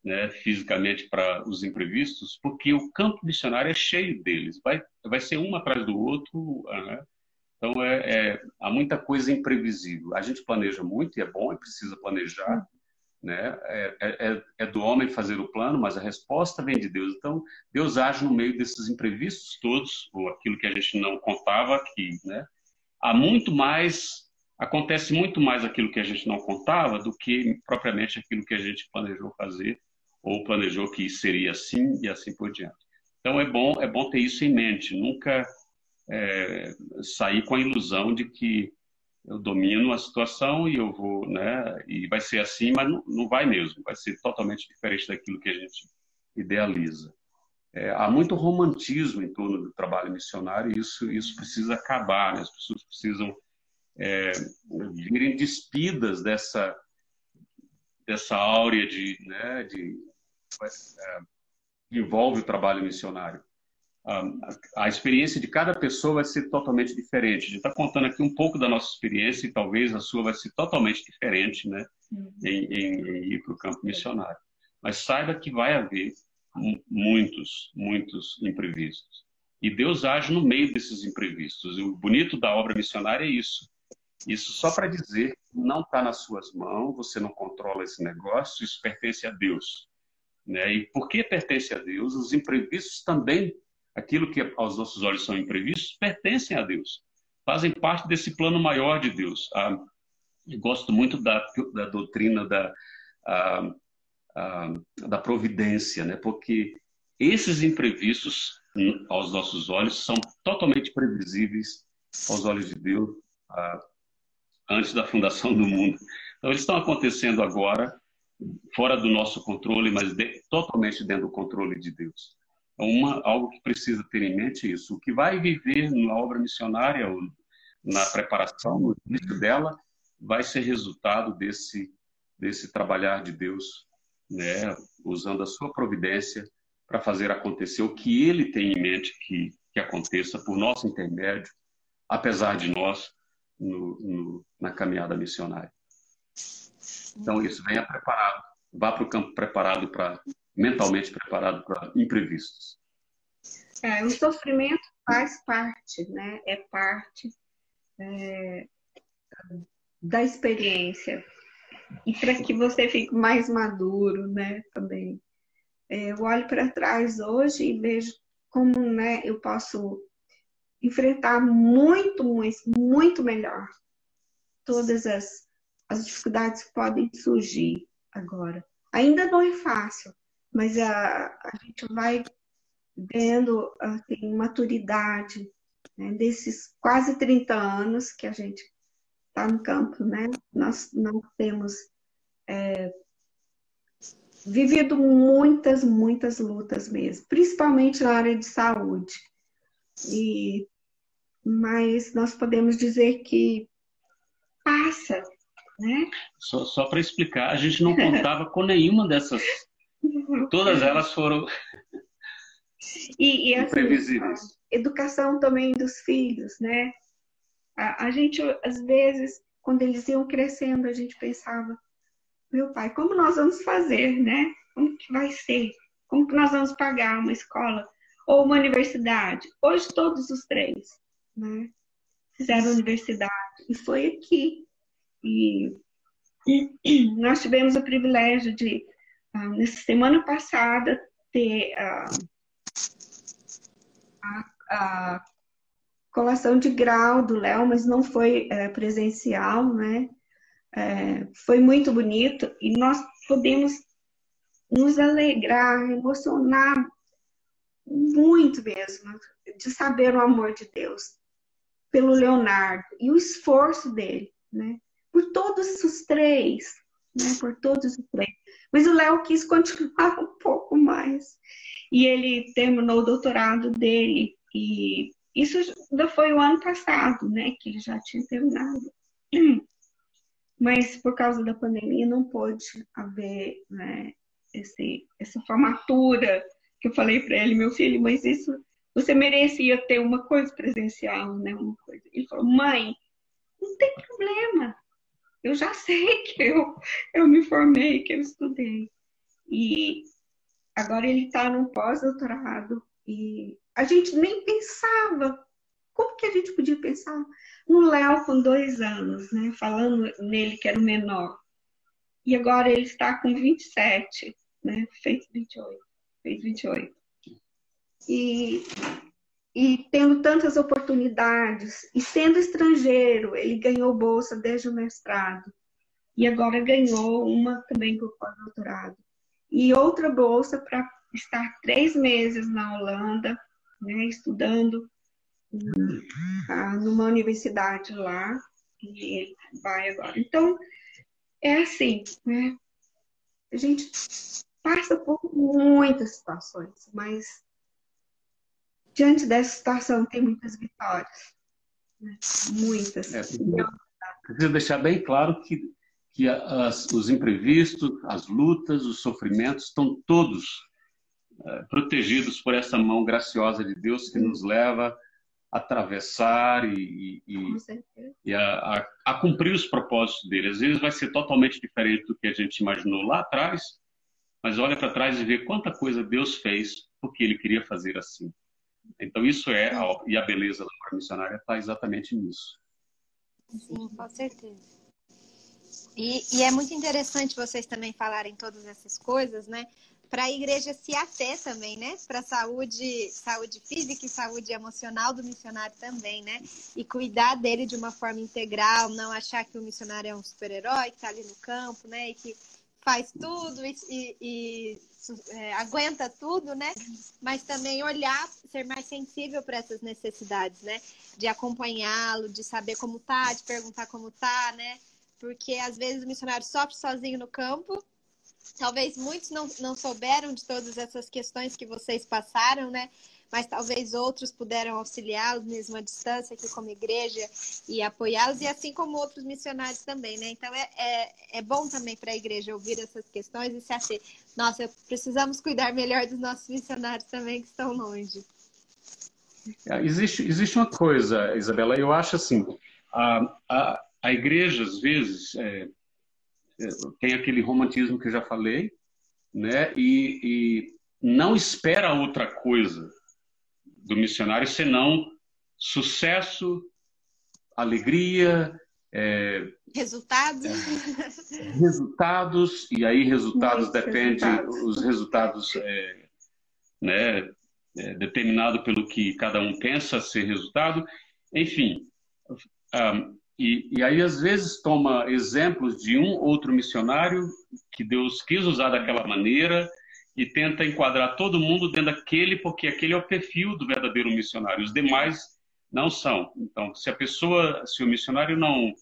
né, fisicamente para os imprevistos, porque o campo missionário é cheio deles, vai, vai ser um atrás do outro, né? Então, é, é, há muita coisa imprevisível. A gente planeja muito, e é bom, e precisa planejar. Né? É, é, é, é, do homem fazer o plano, mas a resposta vem de Deus. Então, Deus age no meio desses imprevistos todos, ou aquilo que a gente não contava aqui. Né? Há muito mais, acontece muito mais aquilo que a gente não contava do que propriamente aquilo que a gente planejou fazer, ou planejou que seria assim e assim por diante. Então, é bom, é bom ter isso em mente. Nunca é, sair com a ilusão de que eu domino a situação e eu vou, né? E vai ser assim, mas não, não vai mesmo. Vai ser totalmente diferente daquilo que a gente idealiza. É, há muito romantismo em torno do trabalho missionário e isso, isso precisa acabar. Né? As pessoas precisam é, virem despidas dessa, dessa áurea de, né, de é, envolve o trabalho missionário a, experiência de cada pessoa vai ser totalmente diferente. A gente está contando aqui um pouco da nossa experiência e talvez a sua vai ser totalmente diferente, né, uhum. em, em, em ir para o campo missionário. Mas saiba que vai haver muitos, muitos imprevistos. E Deus age no meio desses imprevistos. E o bonito da obra missionária é isso. Isso só para dizer não está nas suas mãos, você não controla esse negócio, isso pertence a Deus. Né? E porque pertence a Deus, os imprevistos também aquilo que aos nossos olhos são imprevistos, pertencem a Deus, fazem parte desse plano maior de Deus. Ah, gosto muito da, da doutrina da, ah, ah, da providência, né? porque esses imprevistos, hum, aos nossos olhos, são totalmente previsíveis aos olhos de Deus ah, antes da fundação do mundo. Então, eles estão acontecendo agora, fora do nosso controle, mas de, totalmente dentro do controle de Deus. Então, uma, algo que precisa ter em mente é isso. O que vai viver na obra missionária, na preparação, no início dela, vai ser resultado desse, desse trabalhar de Deus, né, usando a sua providência para fazer acontecer o que ele tem em mente que, que aconteça por nosso intermédio, apesar de nós, no, no, na caminhada missionária. Então, isso venha preparado, vá para o campo preparado para mentalmente preparado para imprevistos. É, o sofrimento faz parte, né? É parte é, da experiência e para que você fique mais maduro, né? Também. É, eu olho para trás hoje e vejo como, né? Eu posso enfrentar muito, muito, muito melhor todas as, as dificuldades que podem surgir agora. Ainda não é fácil, mas a, a gente vai vendo assim, maturidade né, desses quase 30 anos que a gente está no campo, né? Nós, nós temos é, vivido muitas, muitas lutas mesmo, principalmente na área de saúde. E, mas nós podemos dizer que passa, né? Só, só para explicar, a gente não contava com nenhuma dessas Todas elas foram e, e assim, educação também dos filhos, né? A, a, gente, às vezes, quando eles iam crescendo, a gente pensava, meu pai, como nós vamos fazer, né? Como que vai ser? Como que nós vamos pagar uma escola ou uma universidade? Hoje todos os três, né? Fizeram universidade e foi aqui. E, e nós tivemos o privilégio de ah, nessa semana passada, ter ah, a, a, colação de grau do Léo, mas não foi é, presencial, né? É, foi muito bonito e nós podemos nos alegrar, emocionar muito mesmo de saber o amor de Deus pelo Leonardo e o esforço dele, né? Por todos os três, né? Por todos os três. Mas o Léo quis continuar um pouco mais. E ele terminou o doutorado dele. E isso ainda foi o ano passado, né? Que ele já tinha terminado. Mas por causa da pandemia não pôde haver né, esse, essa formatura que eu falei para ele, meu filho, mas isso você merecia ter uma coisa presencial, né? Uma coisa. Ele falou, mãe, não tem problema eu já sei que eu, eu me formei, que eu estudei. E agora ele está num pós-doutorado e a gente nem pensava. Como que a gente podia pensar no Léo com dois anos, né? Falando nele que era o menor. E agora ele está com 27, né? Fez 28. Fez 28. E e tendo tantas oportunidades, e sendo estrangeiro, ele ganhou bolsa desde o mestrado, e agora ganhou uma também por pós-doutorado, e outra bolsa para estar três meses na Holanda, né, estudando uh, numa universidade lá, e ele vai agora. Então, é assim, né? A gente passa por muitas situações, mas diante dessa situação, tem muitas vitórias. Né? Muitas. É, preciso deixar bem claro que, que as, os imprevistos, as lutas, os sofrimentos estão todos é, protegidos por essa mão graciosa de Deus que nos leva a atravessar e, e, e a, a, a, cumprir os propósitos dele. Às vezes vai ser totalmente diferente do que a gente imaginou lá atrás, mas olha para trás e vê quanta coisa Deus fez porque ele queria fazer assim. Então, isso é, a, e a beleza da obra missionária está exatamente nisso. Sim, com certeza. E, e, é muito interessante vocês também falarem todas essas coisas, né? Para a igreja se ater também, né? Para a saúde, saúde física e saúde emocional do missionário também, né? E cuidar dele de uma forma integral, não achar que o missionário é um super-herói que está ali no campo, né? E que faz tudo e, e, e é, aguenta tudo, né? Mas também olhar, ser mais sensível para essas necessidades, né? De acompanhá-lo, de saber como tá, de perguntar como tá, né? Porque às vezes o missionário sofre sozinho no campo. Talvez muitos não, não souberam de todas essas questões que vocês passaram, né? Mas talvez outros puderam auxiliá-los mesmo à distância aqui como igreja e apoiá-los, e assim como outros missionários também, né? Então é, é, é bom também para a igreja ouvir essas questões e se achar, nossa, precisamos cuidar melhor dos nossos missionários também que estão longe. É, existe, existe uma coisa, Isabela, eu acho assim, a, a, a igreja, às vezes, é, é, tem aquele romantismo que eu já falei, né? E, e não espera outra coisa do missionário senão sucesso, alegria, é, resultados. É, resultados, e aí resultados Muito depende, resultados. os resultados é, né, é, determinado pelo que cada um pensa ser resultado, enfim. Um, e, e aí, às vezes, toma exemplos de um outro missionário que Deus quis usar daquela maneira, e tenta enquadrar todo mundo dentro daquele, porque aquele é o perfil do verdadeiro missionário. Os demais não são. Então, se a pessoa, se o missionário não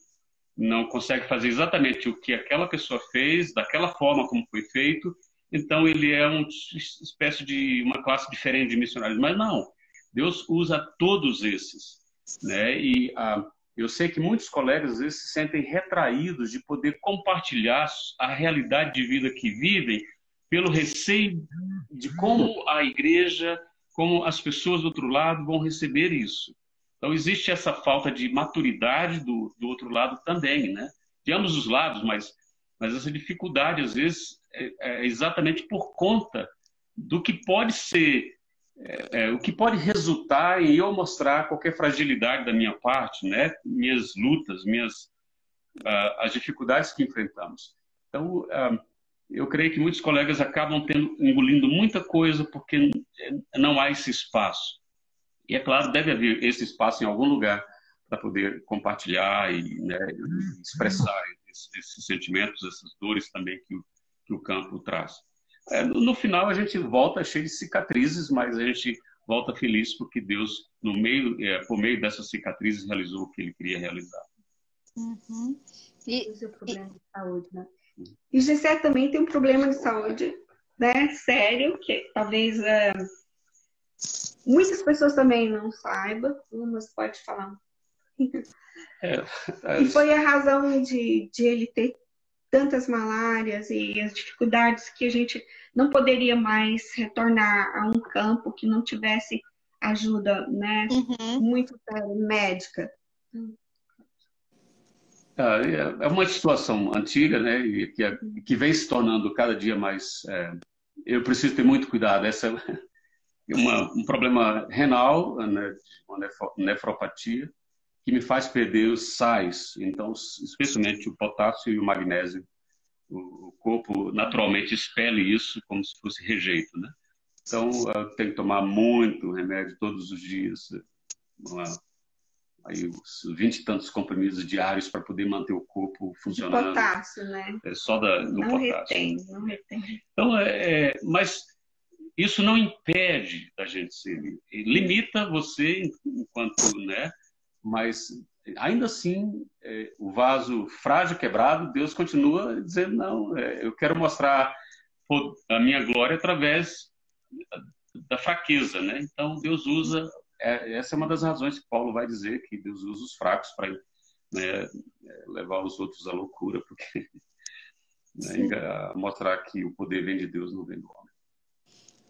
não consegue fazer exatamente o que aquela pessoa fez, daquela forma como foi feito, então ele é uma espécie de uma classe diferente de missionários. Mas não, Deus usa todos esses, né? E ah, eu sei que muitos colegas às vezes se sentem retraídos de poder compartilhar a realidade de vida que vivem pelo receio de como a igreja, como as pessoas do outro lado vão receber isso. Então, existe essa falta de maturidade do, do outro lado também, né? De ambos os lados, mas, mas essa dificuldade, às vezes, é, é exatamente por conta do que pode ser, é, é, o que pode resultar em eu mostrar qualquer fragilidade da minha parte, né? Minhas lutas, minhas, uh, as dificuldades que enfrentamos. Então, uh, eu creio que muitos colegas acabam tendo, engolindo muita coisa porque não há esse espaço. E é claro, deve haver esse espaço em algum lugar para poder compartilhar e né, expressar esses, esses, sentimentos, essas dores também que o, que o campo traz. É, no, no, final a gente volta cheio de cicatrizes, mas a gente volta feliz porque Deus, no meio, é, por meio dessas cicatrizes, realizou o que Ele queria realizar. Uhum. E, é o problema e... de saúde, né? E Gessé também tem um problema de saúde, né? Sério, que talvez é, muitas pessoas também não saibam, mas pode falar. É, E foi a razão de, de ele ter tantas malárias e as dificuldades que a gente não poderia mais retornar a um campo que não tivesse ajuda, né? Uhum. Muito médica. É, é uma situação antiga, né, que, é, que vem se tornando cada dia mais. É, eu preciso ter muito cuidado. Essa é uma, um problema renal, né, uma nefropatia, que me faz perder os sais, então, especialmente o potássio e o magnésio. O, corpo naturalmente expele isso como se fosse rejeito, né? Então, tenho que tomar muito remédio todos os dias. Uma, aí os vinte e tantos comprimidos diários para poder manter o corpo funcionando. De potássio, né? É só da, no não potássio. Retém, não retém. Então, é, é, mas isso não impede da gente ser limita você enquanto, né? Mas ainda assim, é, o vaso frágil quebrado, Deus continua dizendo não, é, eu quero mostrar a minha glória através da fraqueza, né? Então Deus usa é, essa é uma das razões que Paulo vai dizer que Deus usa os fracos para né, levar os outros à loucura, porque né, mostrar que o poder vem de Deus, não vem do homem.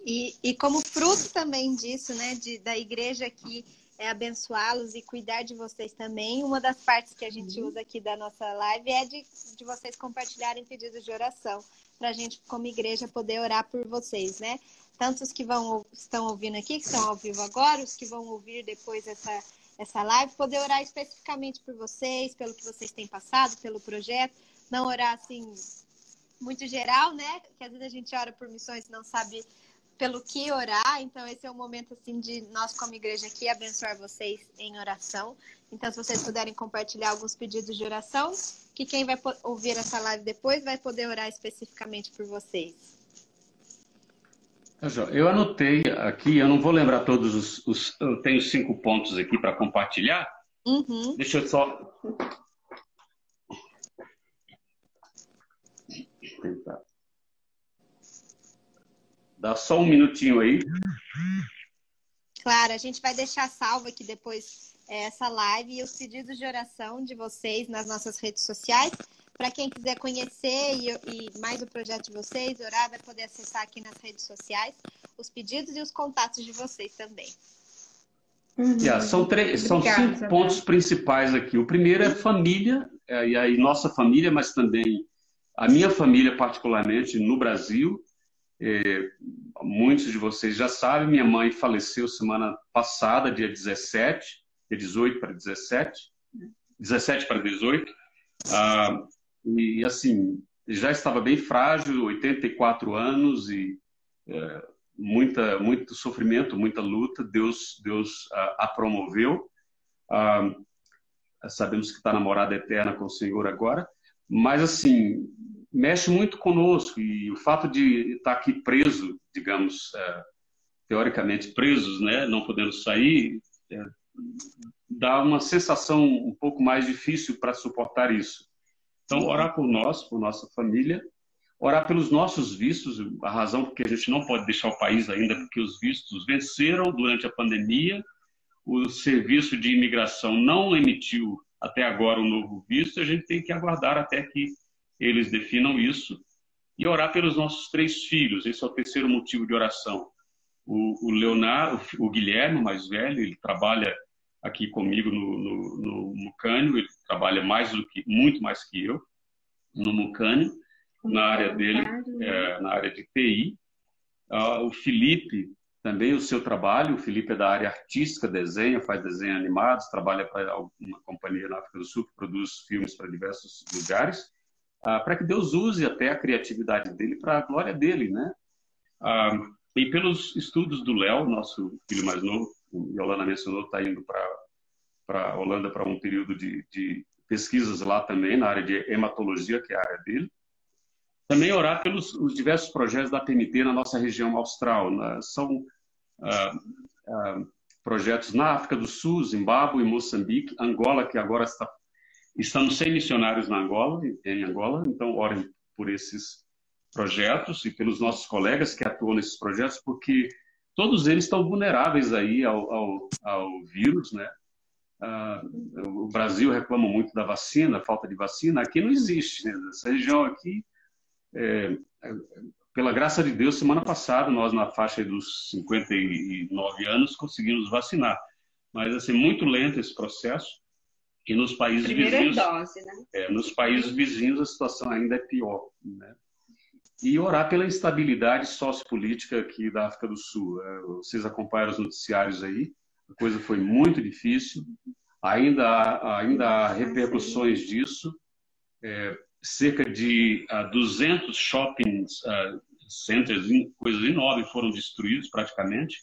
E, e como fruto também disso, né, de, da igreja que é abençoá-los e cuidar de vocês também. Uma das partes que a gente uhum. usa aqui da nossa live é de, de vocês compartilharem pedidos de oração para a gente, como igreja, poder orar por vocês, né? Tanto os que vão, estão ouvindo aqui, que estão ao vivo agora, os que vão ouvir depois essa, essa live, poder orar especificamente por vocês, pelo que vocês têm passado, pelo projeto, não orar assim muito geral, né? Que às vezes a gente ora por missões e não sabe pelo que orar. Então, esse é o momento assim de nós, como igreja aqui, abençoar vocês em oração. Então, se vocês puderem compartilhar alguns pedidos de oração, que quem vai ouvir essa live depois vai poder orar especificamente por vocês. Tá, eu anotei aqui, eu não vou lembrar todos os. os eu tenho cinco pontos aqui para compartilhar. Uhum. Deixa eu só. Tentar. Dá só um minutinho aí. Claro, a gente vai deixar salvo aqui depois é, essa live e os pedidos de oração de vocês nas nossas redes sociais. Para quem quiser conhecer e, e, mais o projeto de vocês, orar, vai poder acessar aqui nas redes sociais os pedidos e os contatos de vocês também. Uhum. Yeah, são três, são Obrigada, cinco pontos principais aqui. O primeiro é família, é, e aí nossa família, mas também a minha família particularmente no Brasil é, muitos de vocês já sabem, minha mãe faleceu semana passada, dia 17, dia 18 para 17, 17 para 18. Ah, e assim, já estava bem frágil, 84 anos e é, muita, muito sofrimento, muita luta. Deus, Deus a, a promoveu. Ah, sabemos que está namorada eterna com o Senhor agora. Mas assim, mexe muito conosco e o fato de estar aqui preso, digamos, é, teoricamente presos, né, não podendo sair, é, dá uma sensação um pouco mais difícil para suportar isso. Então, orar por nós, por nossa família, orar pelos nossos vistos, a razão porque a gente não pode deixar o país ainda, porque os vistos venceram durante a pandemia, o serviço de imigração não emitiu até agora um novo visto, a gente tem que aguardar até que eles definam isso, e orar pelos nossos três filhos. Esse é o terceiro motivo de oração. O, o Leonardo, o Guilherme, mais velho, ele trabalha aqui comigo no, no, no Mucânio, ele trabalha mais do que, muito mais que eu no Mucânio, na área dele, é, na área de TI. Uh, o Felipe, também o seu trabalho, o Felipe é da área artística, desenha, faz desenhos animados, trabalha para uma companhia na África do Sul que produz filmes para diversos lugares ah, para que Deus use até a criatividade dele para a glória dele, né? Ah, e pelos estudos do Léo, nosso filho mais novo, o Yolanda mencionou, está indo para a Holanda para um período de, de, pesquisas lá também, na área de hematologia, que é a área dele. Também orar pelos os diversos projetos da PMT na nossa região austral. Né? São ah, ah, projetos na África do Sul, Zimbábue, Moçambique, Angola, que agora está Estamos sem missionários na Angola, em Angola, então orem por esses projetos e pelos nossos colegas que atuam nesses projetos, porque todos eles estão vulneráveis aí ao, ao, ao vírus, né? Ah, o Brasil reclama muito da vacina, falta de vacina. Aqui não existe. Né? Essa região aqui, é, pela graça de Deus, semana passada nós na faixa dos 59 anos conseguimos vacinar, mas assim muito lento esse processo. E nos países Primeira vizinhos, dose, né? É, nos países vizinhos a situação ainda é pior, né? E orar pela instabilidade sociopolítica aqui da África do Sul. É, vocês acompanharam os noticiários aí, a coisa foi muito difícil. Ainda há, ainda há repercussões disso. É, cerca de uh, 200 shoppings, uh, centers, coisas enormes foram destruídos praticamente.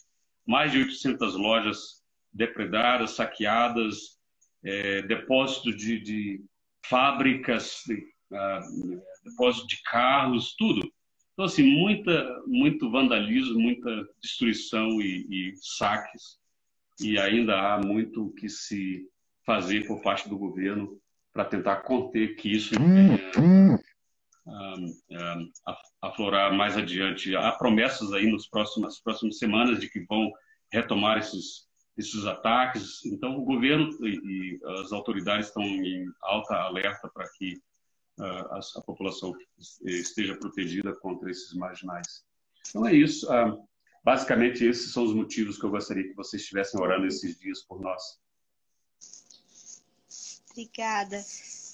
Mais de 800 lojas depredadas, saqueadas, é, depósito de, de fábricas, de, uh, depósito de carros, tudo. Então, assim, muita, muito vandalismo, muita destruição e, e saques. E ainda há muito o que se fazer por parte do governo para tentar conter que isso venha um, aflorar mais adiante. Há promessas aí nos próximos, nas próximas semanas de que vão retomar esses esses ataques. Então, o governo e, e as autoridades estão em alta alerta para que uh, a, a, população esteja protegida contra esses marginais. Então, é isso. Uh, basicamente, esses são os motivos que eu gostaria que vocês estivessem orando esses dias por nós. Obrigada.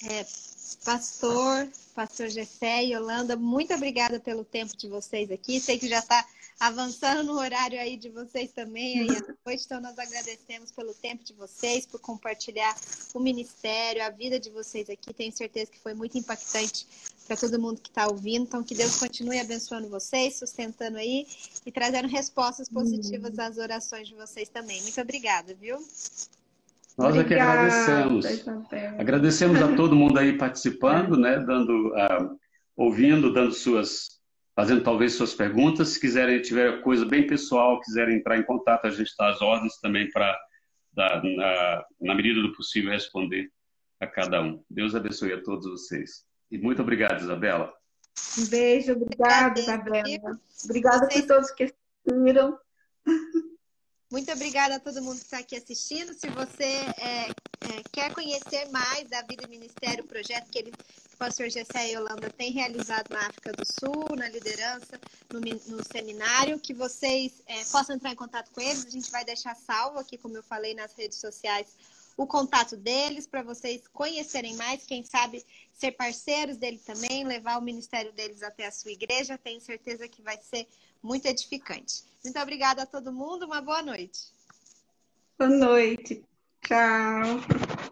É, pastor, pastor Gessé e Yolanda, muito obrigada pelo tempo de vocês aqui. Sei que já está avançando no horário aí de vocês também aí à noite. Então, nós agradecemos pelo tempo de vocês, por compartilhar o ministério, a vida de vocês aqui. Tenho certeza que foi muito impactante para todo mundo que está ouvindo. Então, que Deus continue abençoando vocês, sustentando aí e trazendo respostas positivas às orações de vocês também. Muito obrigada, viu? Nós é que agradecemos. Agradecemos a todo mundo aí participando, né? Dando, uh, ouvindo, dando suas, fazendo talvez suas perguntas. Se quiserem, tiver coisa bem pessoal, quiserem entrar em contato, a gente está às ordens também para, na, na medida do possível, responder a cada um. Deus abençoe a todos vocês. E muito obrigado, Isabela. Um beijo, obrigada, Isabela. Obrigada por todos que assistiram. Muito obrigada a todo mundo que está aqui assistindo. Se você é, é, quer conhecer mais da Vida e Ministério, o projeto que, ele, o pastor Gessé e Holanda tem realizado na África do Sul, na liderança, no, no seminário, que vocês é, possam entrar em contato com eles. A gente vai deixar salvo aqui, como eu falei, nas redes sociais, o contato deles para vocês conhecerem mais, quem sabe ser parceiros dele também, levar o ministério deles até a sua igreja. Tenho certeza que vai ser muito edificante. Muito obrigada a todo mundo, uma boa noite. Boa noite. Tchau.